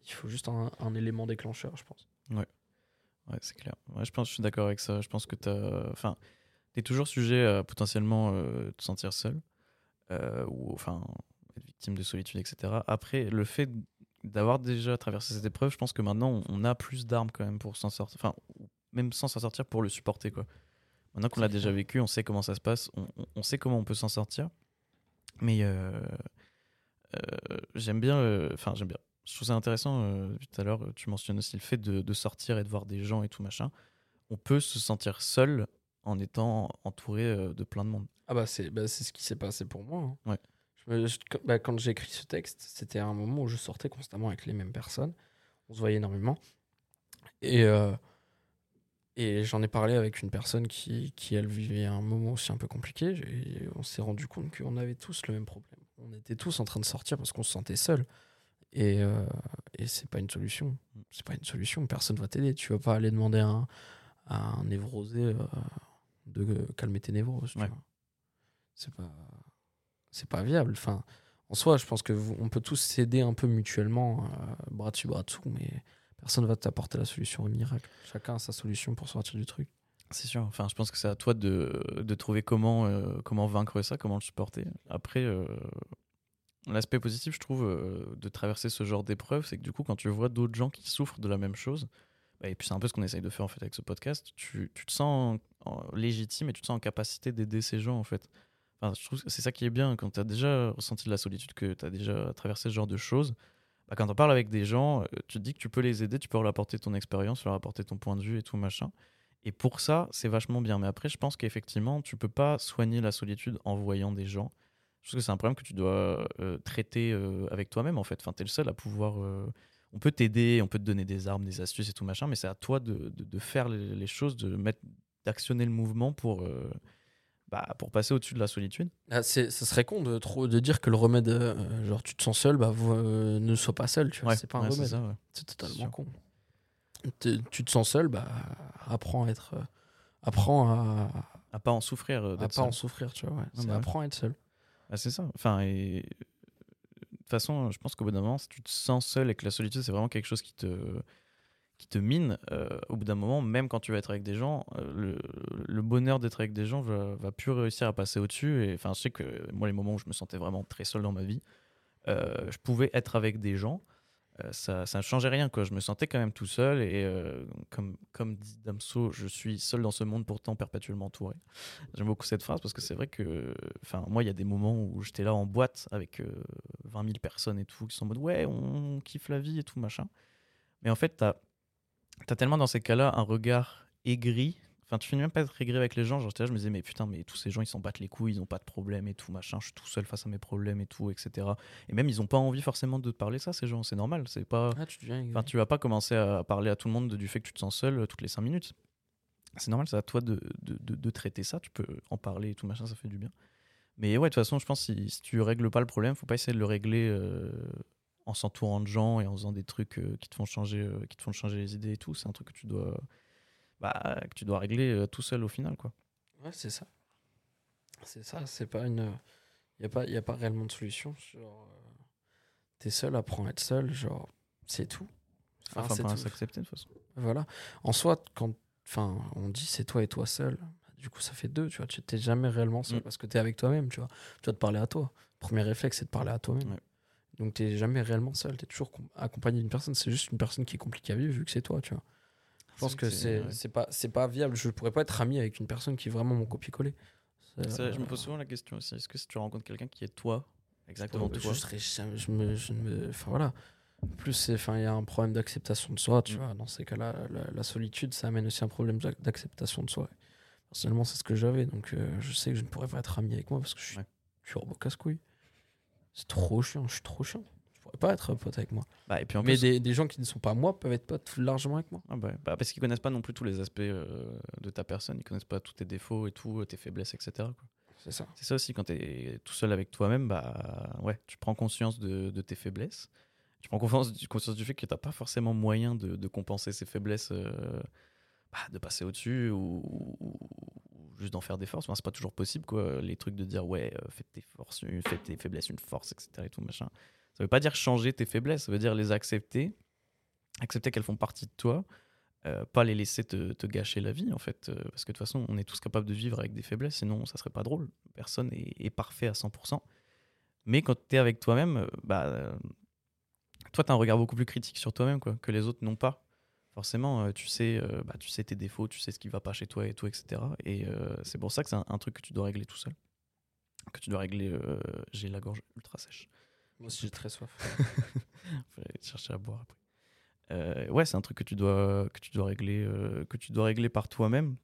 Il faut juste un, un élément déclencheur, je pense. Ouais, c'est clair. Ouais, je pense, je suis d'accord avec ça. Je pense que t'as, enfin, t'es toujours sujet à potentiellement euh, te sentir seul, euh, ou enfin être victime de solitude, etc. Après, le fait d'avoir déjà traversé cette épreuve, je pense que maintenant on- a plus d'armes quand même pour s'en sortir, enfin, même sans s'en sortir pour le supporter quoi. Maintenant qu'on l'a déjà vécu, on sait comment ça se passe, on, sait comment on peut s'en sortir. Mais euh, euh, j'aime bien, euh, enfin j'aime bien. Je trouve ça intéressant. tout à l'heure, tu mentionnes aussi le fait de, de sortir et de voir des gens et tout machin. On peut se sentir seul en étant entouré de plein de monde. Ah bah c'est bah ce qui s'est passé pour moi. hein. Ouais. Je quand- bah, quand j'ai écrit ce texte, c'était un moment où je sortais constamment avec les mêmes personnes. On se voyait énormément. Et, euh, et j'en ai parlé avec une personne qui, qui, elle, vivait un moment aussi un peu compliqué. Et on s'est rendu compte qu'on avait tous le même problème. On était tous en train de sortir parce qu'on se sentait seul. Et, euh, et c'est pas une solution. C'est pas une solution. Personne va t'aider. Tu vas pas aller demander à un, à un névrosé euh, de euh, calmer tes névroses. Ouais. C'est pas, c'est pas viable. Enfin, en soi, je pense que on peut tous s'aider un peu mutuellement, euh, bras dessus, bras dessous, mais personne va t'apporter la solution au miracle. Chacun a sa solution pour sortir du truc. C'est sûr. Enfin, je pense que c'est à toi de, de trouver comment, euh, comment vaincre ça, comment le supporter. Après, euh, l'aspect positif, je trouve, de traverser ce genre d'épreuve, c'est que du coup, quand tu vois d'autres gens qui souffrent de la même chose, bah, et puis c'est un peu ce qu'on essaye de faire en fait avec ce podcast, tu, tu te sens en- en- légitime et tu te sens en capacité d'aider ces gens en fait. Je trouve que c'est ça qui est bien quand tu as déjà ressenti de la solitude, que tu as déjà traversé ce genre de choses. Bah, quand on parle avec des gens, euh, tu te dis que tu peux les aider, tu peux leur apporter ton expérience, leur apporter ton point de vue et tout machin. Et pour ça, c'est vachement bien. Mais après, je pense qu'effectivement, tu peux pas soigner la solitude en voyant des gens. Je pense que c'est un problème que tu dois euh, traiter euh, avec toi-même, en fait. Enfin, tu es le seul à pouvoir. on peut t'aider, on peut te donner des armes, des astuces et tout machin, mais c'est à toi de, de- faire les, les choses, de mettre, d'actionner le mouvement pour, bah, pour passer au-dessus de la solitude. Ah, c'est, ça serait con de, trop, de dire que le remède, euh, genre tu te sens seul, bah vous, euh, ne sois pas seul, tu vois. c'est pas un ouais, remède. ça, ouais. C'est totalement con. Tu, tu te sens seul, bah apprends à être. euh, apprends à, À pas en souffrir. à pas en souffrir, tu vois. C'est bah apprends à être seul. Ah, c'est ça. Enfin, et... De toute façon, je pense qu'au bout d'un moment, si tu te sens seul et que la solitude, c'est vraiment quelque chose qui te, qui te mine, euh, au bout d'un moment, même quand tu vas être avec des gens, euh, le, bonheur d'être avec des gens va, va plus réussir à passer au-dessus. Et enfin, je sais que moi, les moments où je me sentais vraiment très seul dans ma vie, euh, je pouvais être avec des gens. ça, ça ne changeait rien, quoi. Je me sentais quand même tout seul et comme, comme dit Damso, je suis seul dans ce monde pourtant perpétuellement entouré. J'aime beaucoup cette phrase parce que c'est vrai que, enfin, moi, il y a des moments où j'étais là en boîte avec euh, 20 000 personnes et tout, qui sont en mode ouais, on kiffe la vie et tout, machin. Mais en fait, t'as as tellement dans ces cas-là un regard aigri. Enfin, tu finis même pas être aigri avec les gens. Genre, là, je me disais, mais putain, mais tous ces gens, ils s'en battent les couilles, ils ont pas de problème et tout, machin. Je suis tout seul face à mes problèmes et tout, etc. Et même, ils ont pas envie forcément de te parler ça, ces gens. C'est normal. C'est pas. Ah, tu deviens aigri. Enfin, tu vas pas commencer à parler à tout le monde de- du fait que tu te sens seul euh, toutes les 5 minutes. C'est normal, c'est à toi de, de, de- de traiter ça. Tu peux en parler et tout machin, ça fait du bien. Mais ouais, de toute façon, je pense que si, si tu règles pas le problème, faut pas essayer de le régler euh, en s'entourant de gens et en faisant des trucs euh, qui te font changer, euh, qui te font changer les idées et tout. C'est un truc que tu dois, bah, que tu dois régler euh, tout seul au final, quoi. Ouais, c'est ça. C'est ça, c'est pas une. Il n'y a, pas- y a pas réellement de solution. Genre, t'es seul, apprends à être seul, genre, c'est tout. Enfin, Enfin, c'est s'accepter de toute façon. Voilà. En soi, quand enfin, on dit c'est toi et toi seul, du coup, ça fait deux, tu vois. Tu t'es jamais réellement seul Mm. parce que t'es avec toi-même, tu vois. Tu vas te parler à toi. Premier réflexe, c'est de parler à toi-même. Ouais. Donc, t'es jamais réellement seul. T'es toujours com- accompagné d'une personne. C'est juste une personne qui est compliquée à vivre vu que c'est toi, tu vois. Je pense que c'est c'est- ouais. pas, c'est pas viable. Je pourrais pas être ami avec une personne qui est vraiment mon copier-coller. Je me euh, pose souvent la question aussi. Est-ce que si tu rencontres quelqu'un qui est toi, exactement je toi, serais jamais- je me, je me- enfin voilà. En plus, enfin, il y a un problème d'acceptation de soi, tu Mm. vois. Dans ces cas-là, la, la solitude, ça amène aussi un problème d'ac- d'acceptation de soi. Personnellement, c'est ce que j'avais, donc euh, je sais que je ne pourrais pas être ami avec moi parce que je suis, Ouais. je suis casse-couille. C'est trop chiant, je suis trop chiant. Je pourrais pas être pote avec moi. bah, et puis en Mais plus, des, des gens qui ne sont pas moi peuvent être potes largement avec moi. Ah bah, bah, parce qu'ils connaissent pas non plus tous les aspects euh, de ta personne, ils connaissent pas tous tes défauts et tout, tes faiblesses, etc. quoi. C'est ça. C'est ça aussi, quand tu es tout seul avec toi-même, bah ouais, tu prends conscience de, de tes faiblesses. Tu prends conscience du, conscience du fait que tu n'as pas forcément moyen de, de compenser ces faiblesses, euh, bah, de passer au-dessus ou juste d'en faire des forces. Enfin, c'est pas toujours possible, quoi. Les trucs de dire, ouais, euh, fais tes, forces, fais tes faiblesses une force, etc. Et tout, machin. Ça veut pas dire changer tes faiblesses, ça veut dire les accepter, accepter qu'elles font partie de toi, euh, pas les laisser te, gâcher la vie, en fait. euh, parce que de toute façon, on est tous capables de vivre avec des faiblesses, sinon ça serait pas drôle. Personne est, parfait à 100%. Mais quand tu es avec toi-même, euh, bah, toi, tu as un regard beaucoup plus critique sur toi-même quoi, que les autres n'ont pas. Forcément, euh, tu, sais, euh, bah, tu sais tes défauts, tu sais ce qui va pas chez toi et tout, etc. Et euh, c'est pour ça que c'est un, un truc que tu dois régler tout seul. Que tu dois régler. J'ai la gorge ultra sèche. Moi aussi, j'ai très soif. Faut aller chercher à boire après. Euh, ouais, c'est un truc que tu dois, que tu dois, régler, euh, que tu dois régler par toi-même.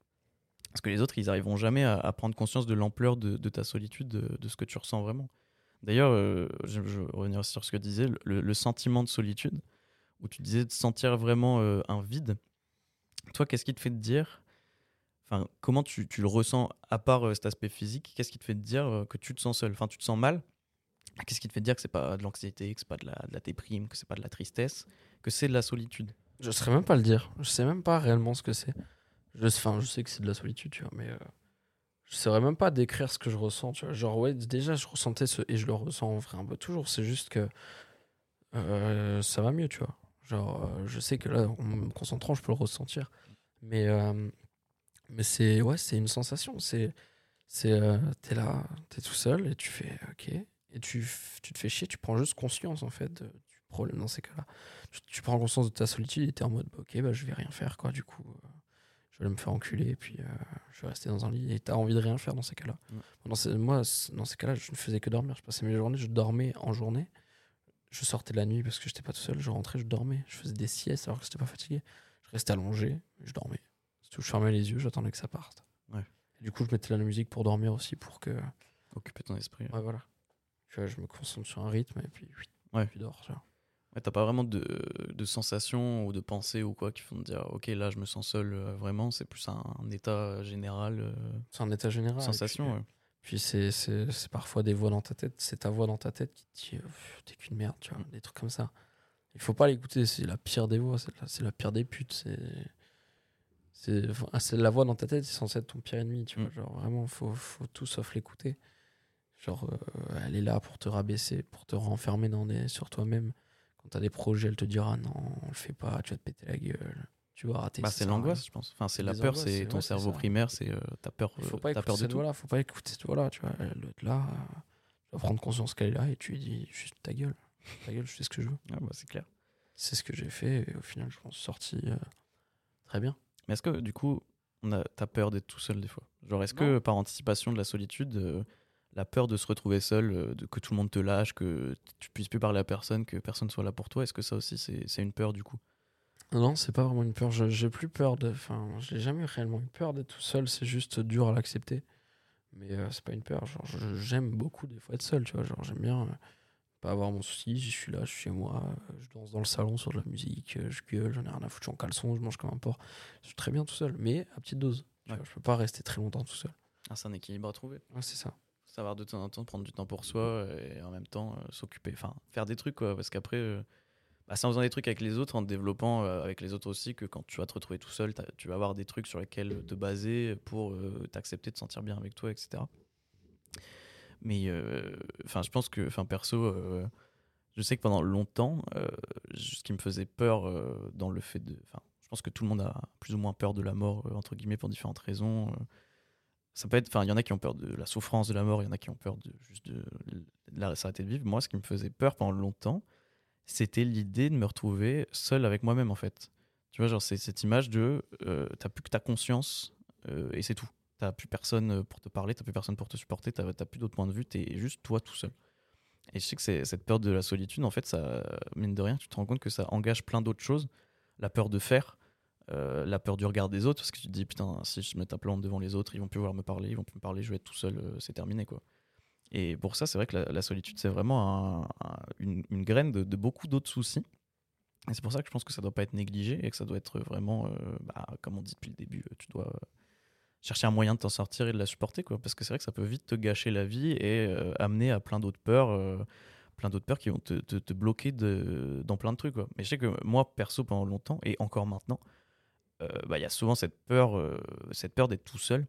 Parce que les autres, ils arriveront jamais à, à prendre conscience de l'ampleur de, de ta solitude, de, de ce que tu ressens vraiment. D'ailleurs, euh, je, je revenir sur ce que disais, le, le sentiment de solitude, où tu disais de sentir vraiment euh, un vide. Toi, qu'est-ce qui te fait te dire Enfin, comment tu, le ressens à part euh, cet aspect physique Qu'est-ce qui te fait te dire euh, que tu te sens seul? Enfin, tu te sens mal Qu'est-ce qui te fait te dire que c'est pas de l'anxiété, que c'est pas de la, déprime, que c'est pas de la tristesse, que c'est de la solitude? Je saurais même pas le dire. Je sais même pas réellement ce que c'est. Je, enfin, je sais que c'est de la solitude, tu vois, mais je saurais même pas décrire ce que je ressens, tu vois. Genre, ouais, déjà, je ressentais ce. Et je le ressens en vrai un peu toujours. C'est juste que ça va mieux, tu vois. Genre, euh, je sais que là, en me concentrant, je peux le ressentir. Mais, euh, mais c'est ouais, c'est une sensation. C'est. C'est. euh, t'es là, t'es tout seul et tu fais OK. Et tu, tu te fais chier, tu prends juste conscience, en fait, de- du problème dans ces cas-là tu, tu prends conscience de ta solitude et t'es en mode bah, ok bah je vais rien faire quoi du coup je vais me faire enculer et puis je vais rester dans un lit et t'as envie de rien faire dans ces cas-là Ouais. dans ces- moi dans ces cas-là je ne faisais que dormir je passais mes journées je dormais en journée je sortais la nuit parce que j'étais pas tout seul je rentrais je dormais je faisais des siestes alors que j'étais pas fatigué je restais allongé je dormais C'est tout je fermais les yeux j'attendais que ça parte Ouais. Du coup je mettais la musique pour dormir aussi pour que Occuper ton esprit. ouais voilà tu je me concentre sur un rythme et puis Ouais. puis dors tu vois. Ouais, t'as pas vraiment de, de sensations ou de pensées ou quoi qui font te dire ok là je me sens seul euh, vraiment c'est plus un, un état général euh, c'est un état général sensation puis, ouais. Puis c'est, parfois des voix dans ta tête, c'est ta voix dans ta tête qui te dit t'es qu'une merde, tu vois, des trucs comme ça. Il faut pas l'écouter, c'est la pire des voix, c'est la, la pire des putes. Enfin, c'est la voix dans ta tête, c'est censé être ton pire ennemi, tu vois. Mm. Genre vraiment, faut, faut tout sauf l'écouter. Genre, euh, elle est là pour te rabaisser, pour te renfermer dans des, sur toi-même. Quand t'as des projets, elle te dira non, on le fait pas, tu vas te péter la gueule, tu vas rater. Bah, c'est l'angoisse je pense enfin c'est la peur c'est ton ouais, cerveau primaire c'est euh, ta peur Il faut euh, pas écouter peur de cette voix-là, faut pas écouter cette voix-là, tu vois. Elle doit être là, euh, tu vas prendre conscience qu'elle est là et tu lui dis juste ta gueule, ta gueule, je fais ce que je veux. Ah, bah, c'est clair C'est ce que j'ai fait et au final, je m'en suis sorti euh, très bien. mais est-ce que du coup on a t'as peur d'être tout seul des fois? Genre est-ce que par anticipation de la solitude euh, la peur de se retrouver seul euh, de que tout le monde te lâche que tu puisses plus parler à personne que personne soit là pour toi est-ce que ça aussi c'est c'est une peur du coup? Non, c'est pas vraiment une peur. J'ai plus peur de. Enfin, j'ai jamais réellement eu peur d'être tout seul. C'est juste dur à l'accepter. Mais euh, c'est pas une peur. Genre, j'aime beaucoup des fois être seul. Tu vois, genre j'aime bien euh, pas avoir mon souci. Je suis là, je suis chez moi. euh, Je danse dans le salon sur de la musique. euh, Je gueule. J'en ai rien à foutre. Je suis en caleçon. Je mange comme un porc. Je suis très bien tout seul, mais à petite dose. Tu Ouais. vois, je peux pas rester très longtemps tout seul. ah, c'est un équilibre à trouver Ouais, c'est ça. savoir de temps en temps prendre du temps pour soi et en même temps s'occuper, enfin faire des trucs quoi, parce qu'après, bah, c'est en faisant des trucs avec les autres, en développant euh, avec les autres aussi, que quand tu vas te retrouver tout seul, tu vas avoir des trucs sur lesquels te baser pour euh, t'accepter, te sentir bien avec toi, etc. Mais euh, je pense que, enfin perso, euh, je sais que pendant longtemps, euh, ce qui me faisait peur euh, dans le fait de, je pense que tout le monde a plus ou moins peur de la mort euh, entre guillemets pour différentes raisons. euh, ça peut être, enfin, il y en a qui ont peur de la souffrance de la mort, il y en a qui ont peur de juste de, de la s'arrêter de vivre. Moi, ce qui me faisait peur pendant longtemps, c'était l'idée de me retrouver seul avec moi-même, en fait. Tu vois, genre, c'est cette image de, euh, t'as plus que ta conscience euh, et c'est tout. T'as plus personne pour te parler, t'as plus personne pour te supporter, t'as plus d'autres points de vue, t'es juste toi tout seul. Et je sais que cette peur de la solitude, en fait, ça, mine de rien, tu te rends compte que ça engage plein d'autres choses. La peur de faire, euh, la peur du regard des autres, parce que tu te dis, putain, si je mets ta plante devant les autres, ils vont plus vouloir me parler, ils vont plus me parler, je vais être tout seul, euh, c'est terminé, quoi. Et pour ça, c'est vrai que la, solitude, c'est vraiment un- un- une, graine de, beaucoup d'autres soucis. Et c'est pour ça que je pense que ça doit pas être négligé et que ça doit être vraiment, euh, bah, comme on dit depuis le début, euh, tu dois euh, chercher un moyen de t'en sortir et de la supporter, quoi. Parce que c'est vrai que ça peut vite te gâcher la vie et amener à plein d'autres peurs, plein d'autres peurs qui vont te, bloquer dans plein de trucs. Mais je sais que moi, perso, pendant longtemps et encore maintenant, bah, il y a souvent cette peur, cette peur d'être tout seul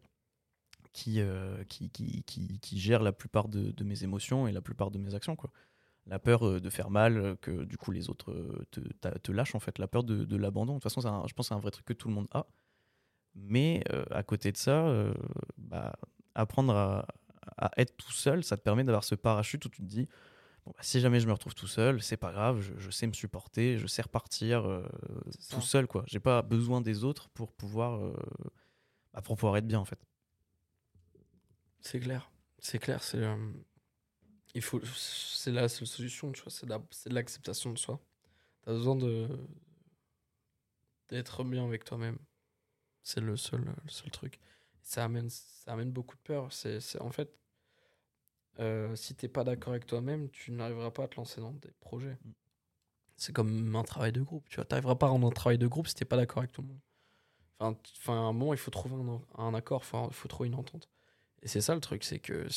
qui, euh, qui, qui, qui, qui gère la plupart de, de mes émotions et la plupart de mes actions, quoi. La peur euh, de faire mal, euh, que du coup les autres te, lâchent, en fait. La peur de, de l'abandon. De toute façon, un- je pense que c'est un vrai truc que tout le monde a. Mais euh, à côté de ça, euh, bah, apprendre à, à être tout seul, ça te permet d'avoir ce parachute où tu te dis bon, bah, si jamais je me retrouve tout seul, c'est pas grave, je, je sais me supporter, je sais repartir euh, tout seul. quoi. J'ai pas besoin des autres pour pouvoir, bah, pour pouvoir être bien en fait. C'est clair. C'est clair. C'est euh, il faut. C'est la seule solution. Tu vois. C'est de la- c'est de l'acceptation de soi. T'as besoin de d'être bien avec toi-même. C'est le seul, le seul truc. Ça amène, ça amène beaucoup de peur. C'est, c'est- en fait, euh, si t'es pas d'accord avec toi-même, tu n'arriveras pas à te lancer dans des projets. Mm. C'est comme un travail de groupe. Tu vois, t'arriveras pas à rendre un travail de groupe si t'es pas d'accord avec tout le monde. Enfin, t- enfin, à un moment, il faut trouver un, accord. Enfin, il faut trouver une entente. Et c'est ça le truc, c'est que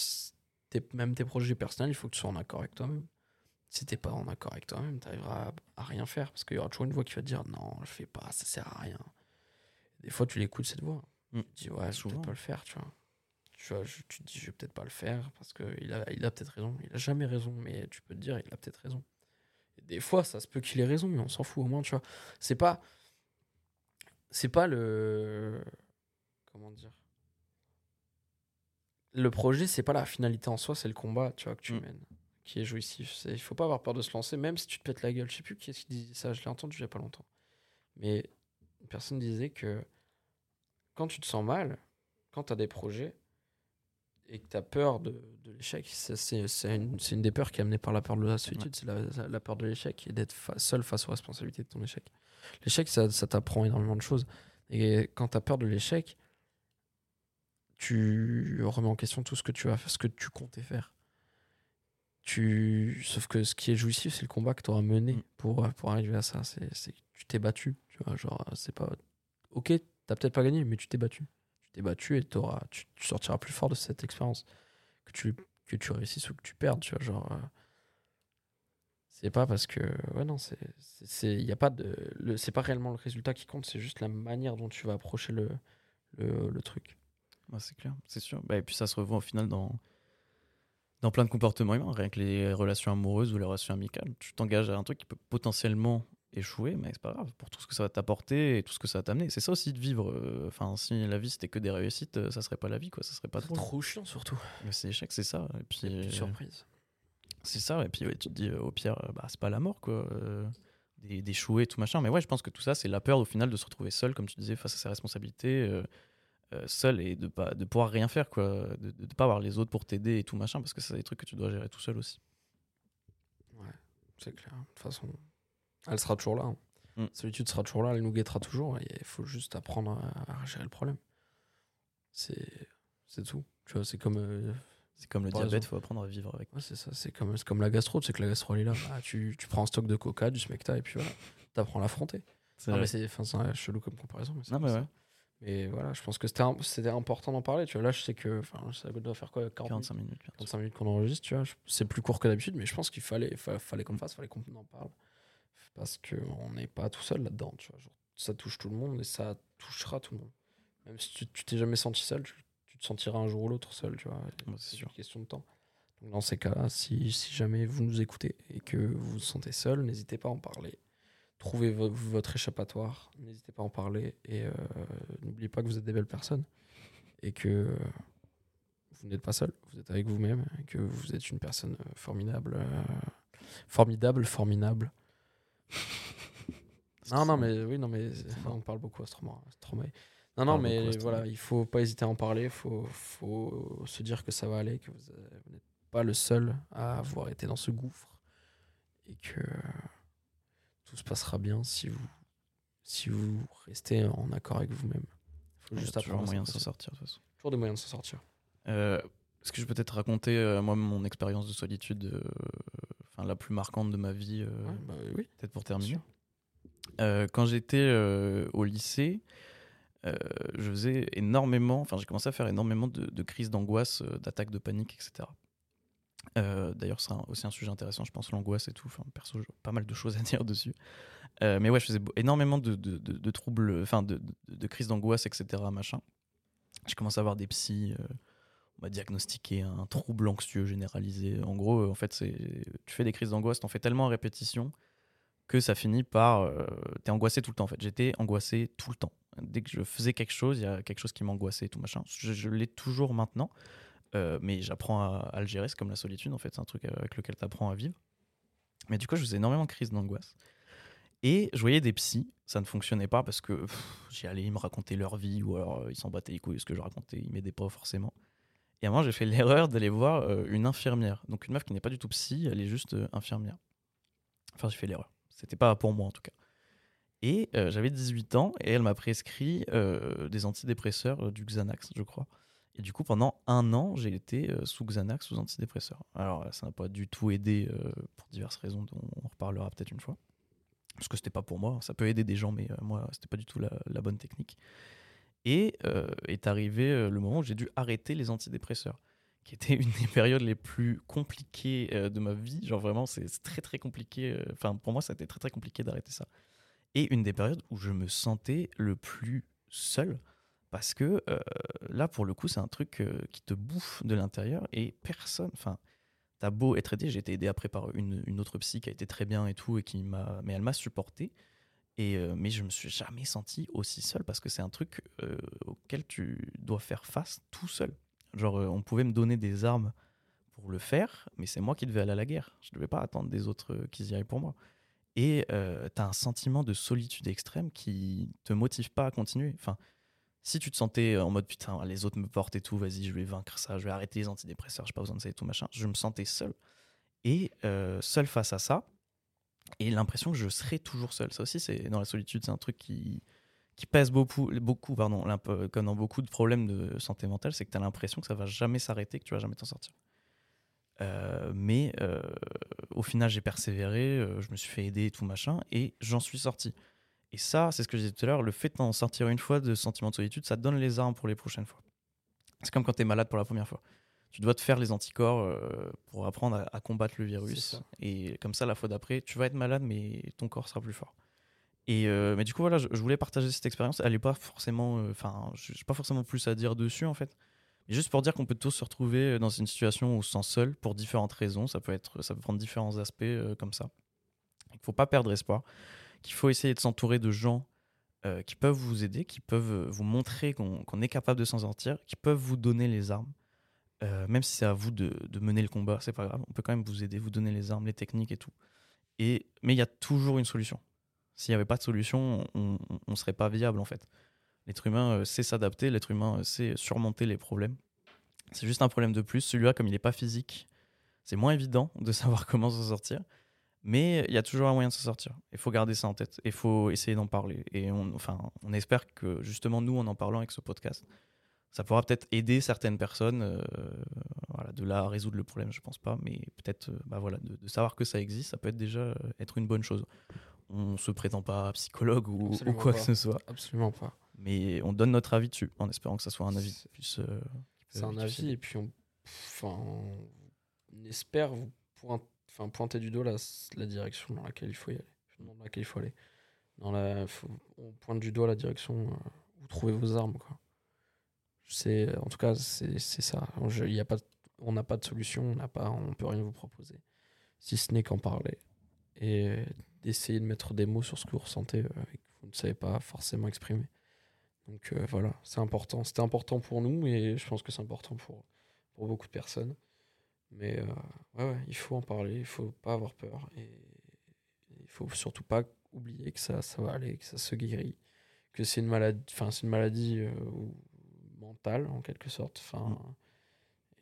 même tes projets personnels, il faut que tu sois en accord avec toi-même. Si t'es pas en accord avec toi-même, t'arriveras à, à rien faire parce qu'il y aura toujours une voix qui va te dire non, je fais pas, ça sert à rien. Des fois, tu l'écoutes cette voix. Mm. Tu dis ouais, je vais peut-être pas le faire, tu vois. Tu, vois, je- tu te dis je vais peut-être pas le faire parce qu'il a, il a peut-être raison. Il a jamais raison, mais tu peux te dire il a peut-être raison. Et des fois, ça se peut qu'il ait raison, mais on s'en fout au moins, tu vois. C'est pas. C'est pas le. Comment dire Le projet, c'est pas la finalité en soi, c'est le combat, tu vois, que tu Mm. mènes, qui est jouissif. Il faut pas avoir peur de se lancer, même si tu te pètes la gueule. Je sais plus qui est-ce qui disait ça, je l'ai entendu il y a pas longtemps. Mais une personne disait que quand tu te sens mal, quand tu as des projets et que tu as peur de, de l'échec, c'est une, des peurs qui est amenée par la peur de la solitude, c'est la, la peur de l'échec et d'être fa- seul face aux responsabilités de ton échec. L'échec, ça, ça t'apprend énormément de choses. Et quand tu as peur de l'échec, tu remets en question tout ce que tu vas faire, ce que tu comptais faire. Tu... Sauf que ce qui est jouissif, c'est le combat que tu auras mené Mm. pour, pour arriver à ça. C'est tu t'es battu. Tu vois, genre, c'est pas. Ok, t'as peut-être pas gagné, mais tu t'es battu. Tu t'es battu et t'auras, tu, tu sortiras plus fort de cette expérience. Que tu, que tu réussisses ou que tu perdes, tu vois, genre. euh, c'est pas parce que. Ouais, non, c'est. c'est- c'est- y a pas de. le- C'est pas réellement le résultat qui compte, c'est juste la manière dont tu vas approcher le, le, le truc. Ouais, c'est clair, c'est sûr. Bah, et puis ça se revoit au final dans, dans plein de comportements humains, rien que les relations amoureuses ou les relations amicales. Tu t'engages à un truc qui peut potentiellement échouer, mais c'est pas grave, pour tout ce que ça va t'apporter et tout ce que ça va t'amener. C'est ça aussi de vivre. euh, Enfin, si la vie c'était que des réussites, euh, ça serait pas la vie, quoi. Ça serait pas C'est drôle. trop chiant, surtout. C'est échec, c'est ça. Et puis, surprise. c'est ça. Et puis, ouais, tu te dis, euh, au pire, bah, c'est pas la mort, quoi. euh, d'échouer, tout machin. Mais ouais, je pense que tout ça, c'est la peur au final de se retrouver seul, comme tu disais, face à ses responsabilités, euh, seul et de pas de pouvoir rien faire, quoi. De, de, de pas avoir les autres pour t'aider et tout machin, parce que c'est des trucs que tu dois gérer tout seul aussi. Ouais, c'est clair. De toute façon, elle sera toujours là. hein. Mm. Solitude sera toujours là, elle nous guettera toujours. Et il faut juste apprendre à, à gérer le problème. C'est c'est tout. Tu vois, c'est comme. euh, C'est comme le diabète, exemple. faut apprendre à vivre avec. ouais, c'est ça. C'est comme, c'est comme la gastro. C'est que la gastro, elle est là. Ah, tu, tu prends un stock de coca, du smecta, et puis voilà. T'apprends à l'affronter. C'est enfin, chelou comme comparaison. Mais Non, mais ouais. Mais voilà, je pense que c'était important d'en parler. Tu vois, là, je sais que. Ça doit faire quoi 40 minutes? 45 minutes. bientôt. 45 minutes qu'on enregistre, tu vois. je- C'est plus court que d'habitude, mais je pense qu'il fallait, fa- fallait qu'on fasse, fallait qu'on en parle. Parce qu'on n'est pas tout seul là-dedans, tu vois. Genre, ça touche tout le monde et ça touchera tout le monde. Même si tu t'es jamais senti seul, tu, tu te sentiras un jour ou l'autre seul, tu vois. Ouais, c'est une question de temps. Donc dans ces cas-là, si, si jamais vous nous écoutez et que vous vous sentez seul, n'hésitez pas à en parler. Trouvez vo- votre échappatoire, n'hésitez pas à en parler et euh, n'oubliez pas que vous êtes des belles personnes et que vous n'êtes pas seul, vous êtes avec vous-même et que vous êtes une personne formidable, euh, formidable, formidable. Non, non, mais oui, non, mais on parle beaucoup à Stromae. Non, non, mais voilà, il faut pas hésiter à en parler, il faut, faut se dire que ça va aller, que vous, euh, vous n'êtes pas le seul à avoir été dans ce gouffre et que tout se passera bien si vous, si vous restez en accord avec vous-même. Il faut Il y a juste toujours apprendre moyen de s'en sortir de toute façon. Toujours des moyens de s'en sortir. Euh, Est-ce que je peux peut-être raconter euh, moi mon expérience de solitude, euh, enfin la plus marquante de ma vie, euh, Ouais, bah oui. peut-être pour terminer. Euh, quand j'étais euh, au lycée, euh, je faisais énormément, enfin j'ai commencé à faire énormément de, de crises d'angoisse, euh, d'attaques de panique, etc. Euh, D'ailleurs, c'est aussi un sujet intéressant, je pense, l'angoisse et tout. Enfin, perso, j'ai pas mal de choses à dire dessus. Euh, mais ouais, je faisais énormément de, de- troubles, enfin, de, crises d'angoisse, etc. Machin. J'ai commencé à avoir des psys. euh, on m'a diagnostiqué un trouble anxieux généralisé. En gros, en fait, tu fais des crises d'angoisse, t'en fais tellement à répétition que ça finit par. T'es angoissé tout le temps, en fait. J'étais angoissé tout le temps. Dès que je faisais quelque chose, il y a quelque chose qui m'angoissait et tout machin. Je, je l'ai toujours maintenant. Euh, mais j'apprends à, à le gérer, c'est comme la solitude en fait, c'est un truc avec lequel tu apprends à vivre. Mais du coup, je faisais énormément de crises d'angoisse. Et je voyais des psys, ça ne fonctionnait pas parce que j'y allais, ils me racontaient leur vie ou alors euh, ils s'en battaient les couilles ce que je racontais, ils m'aidaient pas forcément. Et à moment, j'ai fait l'erreur d'aller voir euh, une infirmière. Donc une meuf qui n'est pas du tout psy, elle est juste euh, infirmière. Enfin, j'ai fait l'erreur. C'était pas pour moi en tout cas. Et euh, j'avais 18 ans et elle m'a prescrit euh, des antidépresseurs, euh, du Xanax, je crois. Et du coup, pendant un an, j'ai été euh, sous Xanax, sous antidépresseurs. Alors, ça n'a pas du tout aidé euh, pour diverses raisons dont on reparlera peut-être une fois. Parce que c'était pas pour moi. Ça peut aider des gens, mais euh, moi, c'était pas du tout la, bonne technique. Et euh, est arrivé le moment où j'ai dû arrêter les antidépresseurs, qui était une des périodes les plus compliquées de ma vie. Genre vraiment, c'est très très compliqué. Enfin, pour moi, ça a été très très compliqué d'arrêter ça. Et une des périodes où je me sentais le plus seul. Parce que euh, là, pour le coup, c'est un truc euh, qui te bouffe de l'intérieur et personne. Enfin, t'as beau être aidé, j'ai été aidé après par une, autre psy qui a été très bien et tout, et qui m'a, mais elle m'a supporté. Et euh, mais je me suis jamais senti aussi seul parce que c'est un truc auquel tu dois faire face tout seul. Genre, on pouvait me donner des armes pour le faire, mais c'est moi qui devais aller à la guerre. Je devais pas attendre des autres qu'ils y aillent pour moi. Et euh, t'as un sentiment de solitude extrême qui te motive pas à continuer. Enfin, si tu te sentais en mode putain, les autres me portent et tout, vas-y, je vais vaincre ça, je vais arrêter les antidépresseurs, j'ai pas besoin de ça et tout machin, je me sentais seul. Et euh, seul face à ça, et l'impression que je serais toujours seul. Ça aussi, c'est dans la solitude, c'est un truc qui, qui pèse beaucoup, beaucoup pardon, l'imp- comme dans beaucoup de problèmes de santé mentale, c'est que tu as l'impression que ça va jamais s'arrêter, que tu vas jamais t'en sortir. Euh, mais euh, au final, j'ai persévéré, euh, je me suis fait aider et tout machin, et j'en suis sorti. Et ça, c'est ce que je disais tout à l'heure, le fait d'en sortir une fois de sentiment de solitude, ça te donne les armes pour les prochaines fois. C'est comme quand tu es malade pour la première fois. Tu dois te faire les anticorps euh, pour apprendre à, à combattre le virus. Et comme ça, la fois d'après, tu vas être malade, mais ton corps sera plus fort. Et euh, mais du coup, voilà, je, je voulais partager cette expérience. Elle est pas forcément. euh, Enfin, je n'ai pas forcément plus à dire dessus, en fait. Mais juste pour dire qu'on peut tous se retrouver dans une situation où on se sent seul pour différentes raisons. Ça peut, être, ça peut prendre différents aspects euh, comme ça. Il ne faut pas perdre espoir. Qu'il faut essayer de s'entourer de gens euh, qui peuvent vous aider, qui peuvent euh, vous montrer qu'on est capable de s'en sortir, qui peuvent vous donner les armes. Euh, même si c'est à vous de, mener le combat, c'est pas grave. On peut quand même vous aider, vous donner les armes, les techniques et tout. Mais il y a toujours une solution. S'il n'y avait pas de solution, on ne serait pas viable en fait. L'être humain sait s'adapter, l'être humain sait surmonter les problèmes. C'est juste un problème de plus. Celui-là, comme il n'est pas physique, c'est moins évident de savoir comment s'en sortir. Mais il y a toujours un moyen de s'en sortir. Il faut garder ça en tête. Il faut essayer d'en parler. Et on, enfin, on espère que justement, nous, en en parlant avec ce podcast, ça pourra peut-être aider certaines personnes. euh, voilà, de là à résoudre le problème, je pense pas. Mais peut-être euh, bah voilà, de, de savoir que ça existe, ça peut être déjà euh, être une bonne chose. On se prétend pas psychologue ou, quoi pas. que ce soit. Absolument pas. Mais on donne notre avis dessus, en espérant que ça soit un avis C'est- plus. euh, un avis, et puis on, enfin, on espère vous enfin, pointer du doigt la, direction dans laquelle il faut y aller. Dans laquelle il faut aller. La, on pointe du doigt la direction euh, où trouver vos armes. En tout cas, c'est ça. A pas, on n'a pas de solution, on n'a pas, on peut rien vous proposer, si ce n'est qu'en parler et d'essayer de mettre des mots sur ce que vous ressentez euh, et que vous ne savez pas forcément exprimer. Donc euh, voilà, c'est important. C'était important pour nous et je pense que c'est important pour beaucoup de personnes. Mais euh, ouais, ouais, il faut en parler, il faut pas avoir peur et il faut surtout pas oublier que ça, ça va aller, que ça se guérit, que c'est une maladie, enfin c'est une maladie euh, mentale en quelque sorte, enfin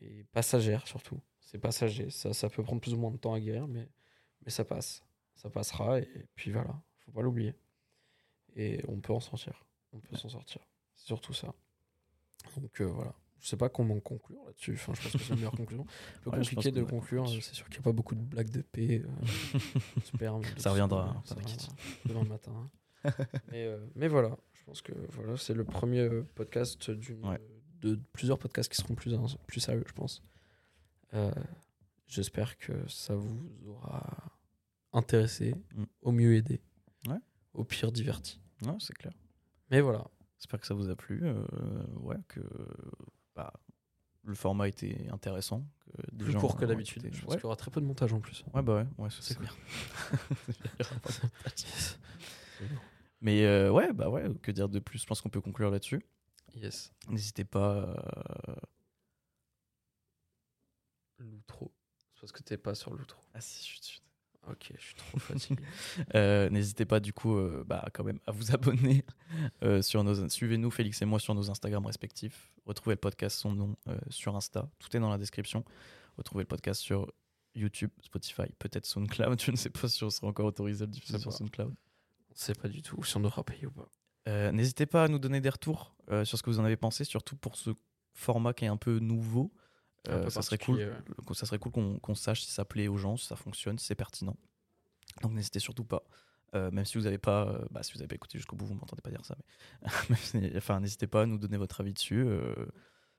et passagère surtout. C'est passager, ça, ça peut prendre plus ou moins de temps à guérir, mais mais ça passe, ça passera et puis voilà, faut pas l'oublier. Et on peut en sortir, on peut s'en sortir. C'est surtout ça. Donc euh, voilà. Je sais pas comment conclure là-dessus. Enfin, je pense que c'est la meilleure conclusion. Un peu Ouais, compliqué de conclure. conclu. C'est sûr qu'il n'y a pas beaucoup de blagues de paix, euh, sperme, Ça reviendra, hein, ça demain matin. hein. mais, euh, mais voilà, je pense que voilà, c'est le premier euh, podcast d'une Ouais. de plusieurs podcasts qui seront plus, plus sérieux, je pense. Euh, J'espère que ça vous aura intéressé, Mm. au mieux aidé, Ouais. au pire diverti. C'est clair. Mais voilà, J'espère que ça vous a plu. ouais, que bah, le format était intéressant. Que des plus gens court que d'habitude. écouté. Je pense Ouais, qu'il y aura très peu de montage en plus. ouais, bah ouais, ouais C'est clair. Mais euh, ouais, bah ouais, que dire de plus? Je pense qu'on peut conclure là-dessus. Yes. N'hésitez pas. euh, L'outro. C'est parce que t'es pas sur l'outro. Ah si, chut, chut. Ok, je suis trop fatigué. Euh, N'hésitez pas du coup euh, bah, quand même à vous abonner euh, sur nos suivez-nous Félix et moi sur nos Instagram respectifs. Retrouvez le podcast son nom sur Insta, tout est dans la description. Retrouvez le podcast sur YouTube, Spotify, peut-être SoundCloud. Je ne sais pas si on sera encore autorisé à le diffuser sur. SoundCloud. On sait pas du tout si on devra payer ou pas. N'hésitez pas à nous donner des retours sur ce que vous en avez pensé, surtout pour ce format qui est un peu nouveau. Euh, ça serait cool, ça serait cool qu'on sache si ça plaît aux gens, si ça fonctionne, si c'est pertinent. Donc n'hésitez surtout pas. Euh, même si vous n'avez pas, euh, bah, si vous avez pas écouté jusqu'au bout, vous m'entendez pas dire ça. Mais enfin, n'hésitez pas à nous donner votre avis dessus. euh,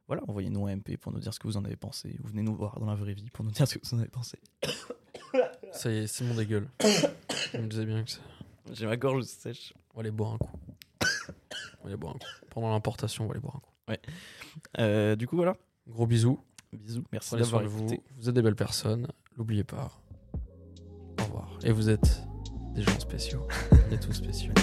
voilà, envoyez-nous un MP pour nous dire ce que vous en avez pensé. Ou venez nous voir dans la vraie vie pour nous dire ce que vous en avez pensé. Ça y est, Simon dégueule. On me disait bien que ça. J'ai ma gorge sèche. On va aller boire un coup. On va aller boire un coup. Pendant l'importation, on va aller boire un coup. Euh, du coup, voilà. Gros bisous. Bisous. Merci d'avoir vous. écouté. Vous êtes des belles personnes. N'oubliez pas. Au revoir. Et vous êtes des gens spéciaux. On est tous spéciaux.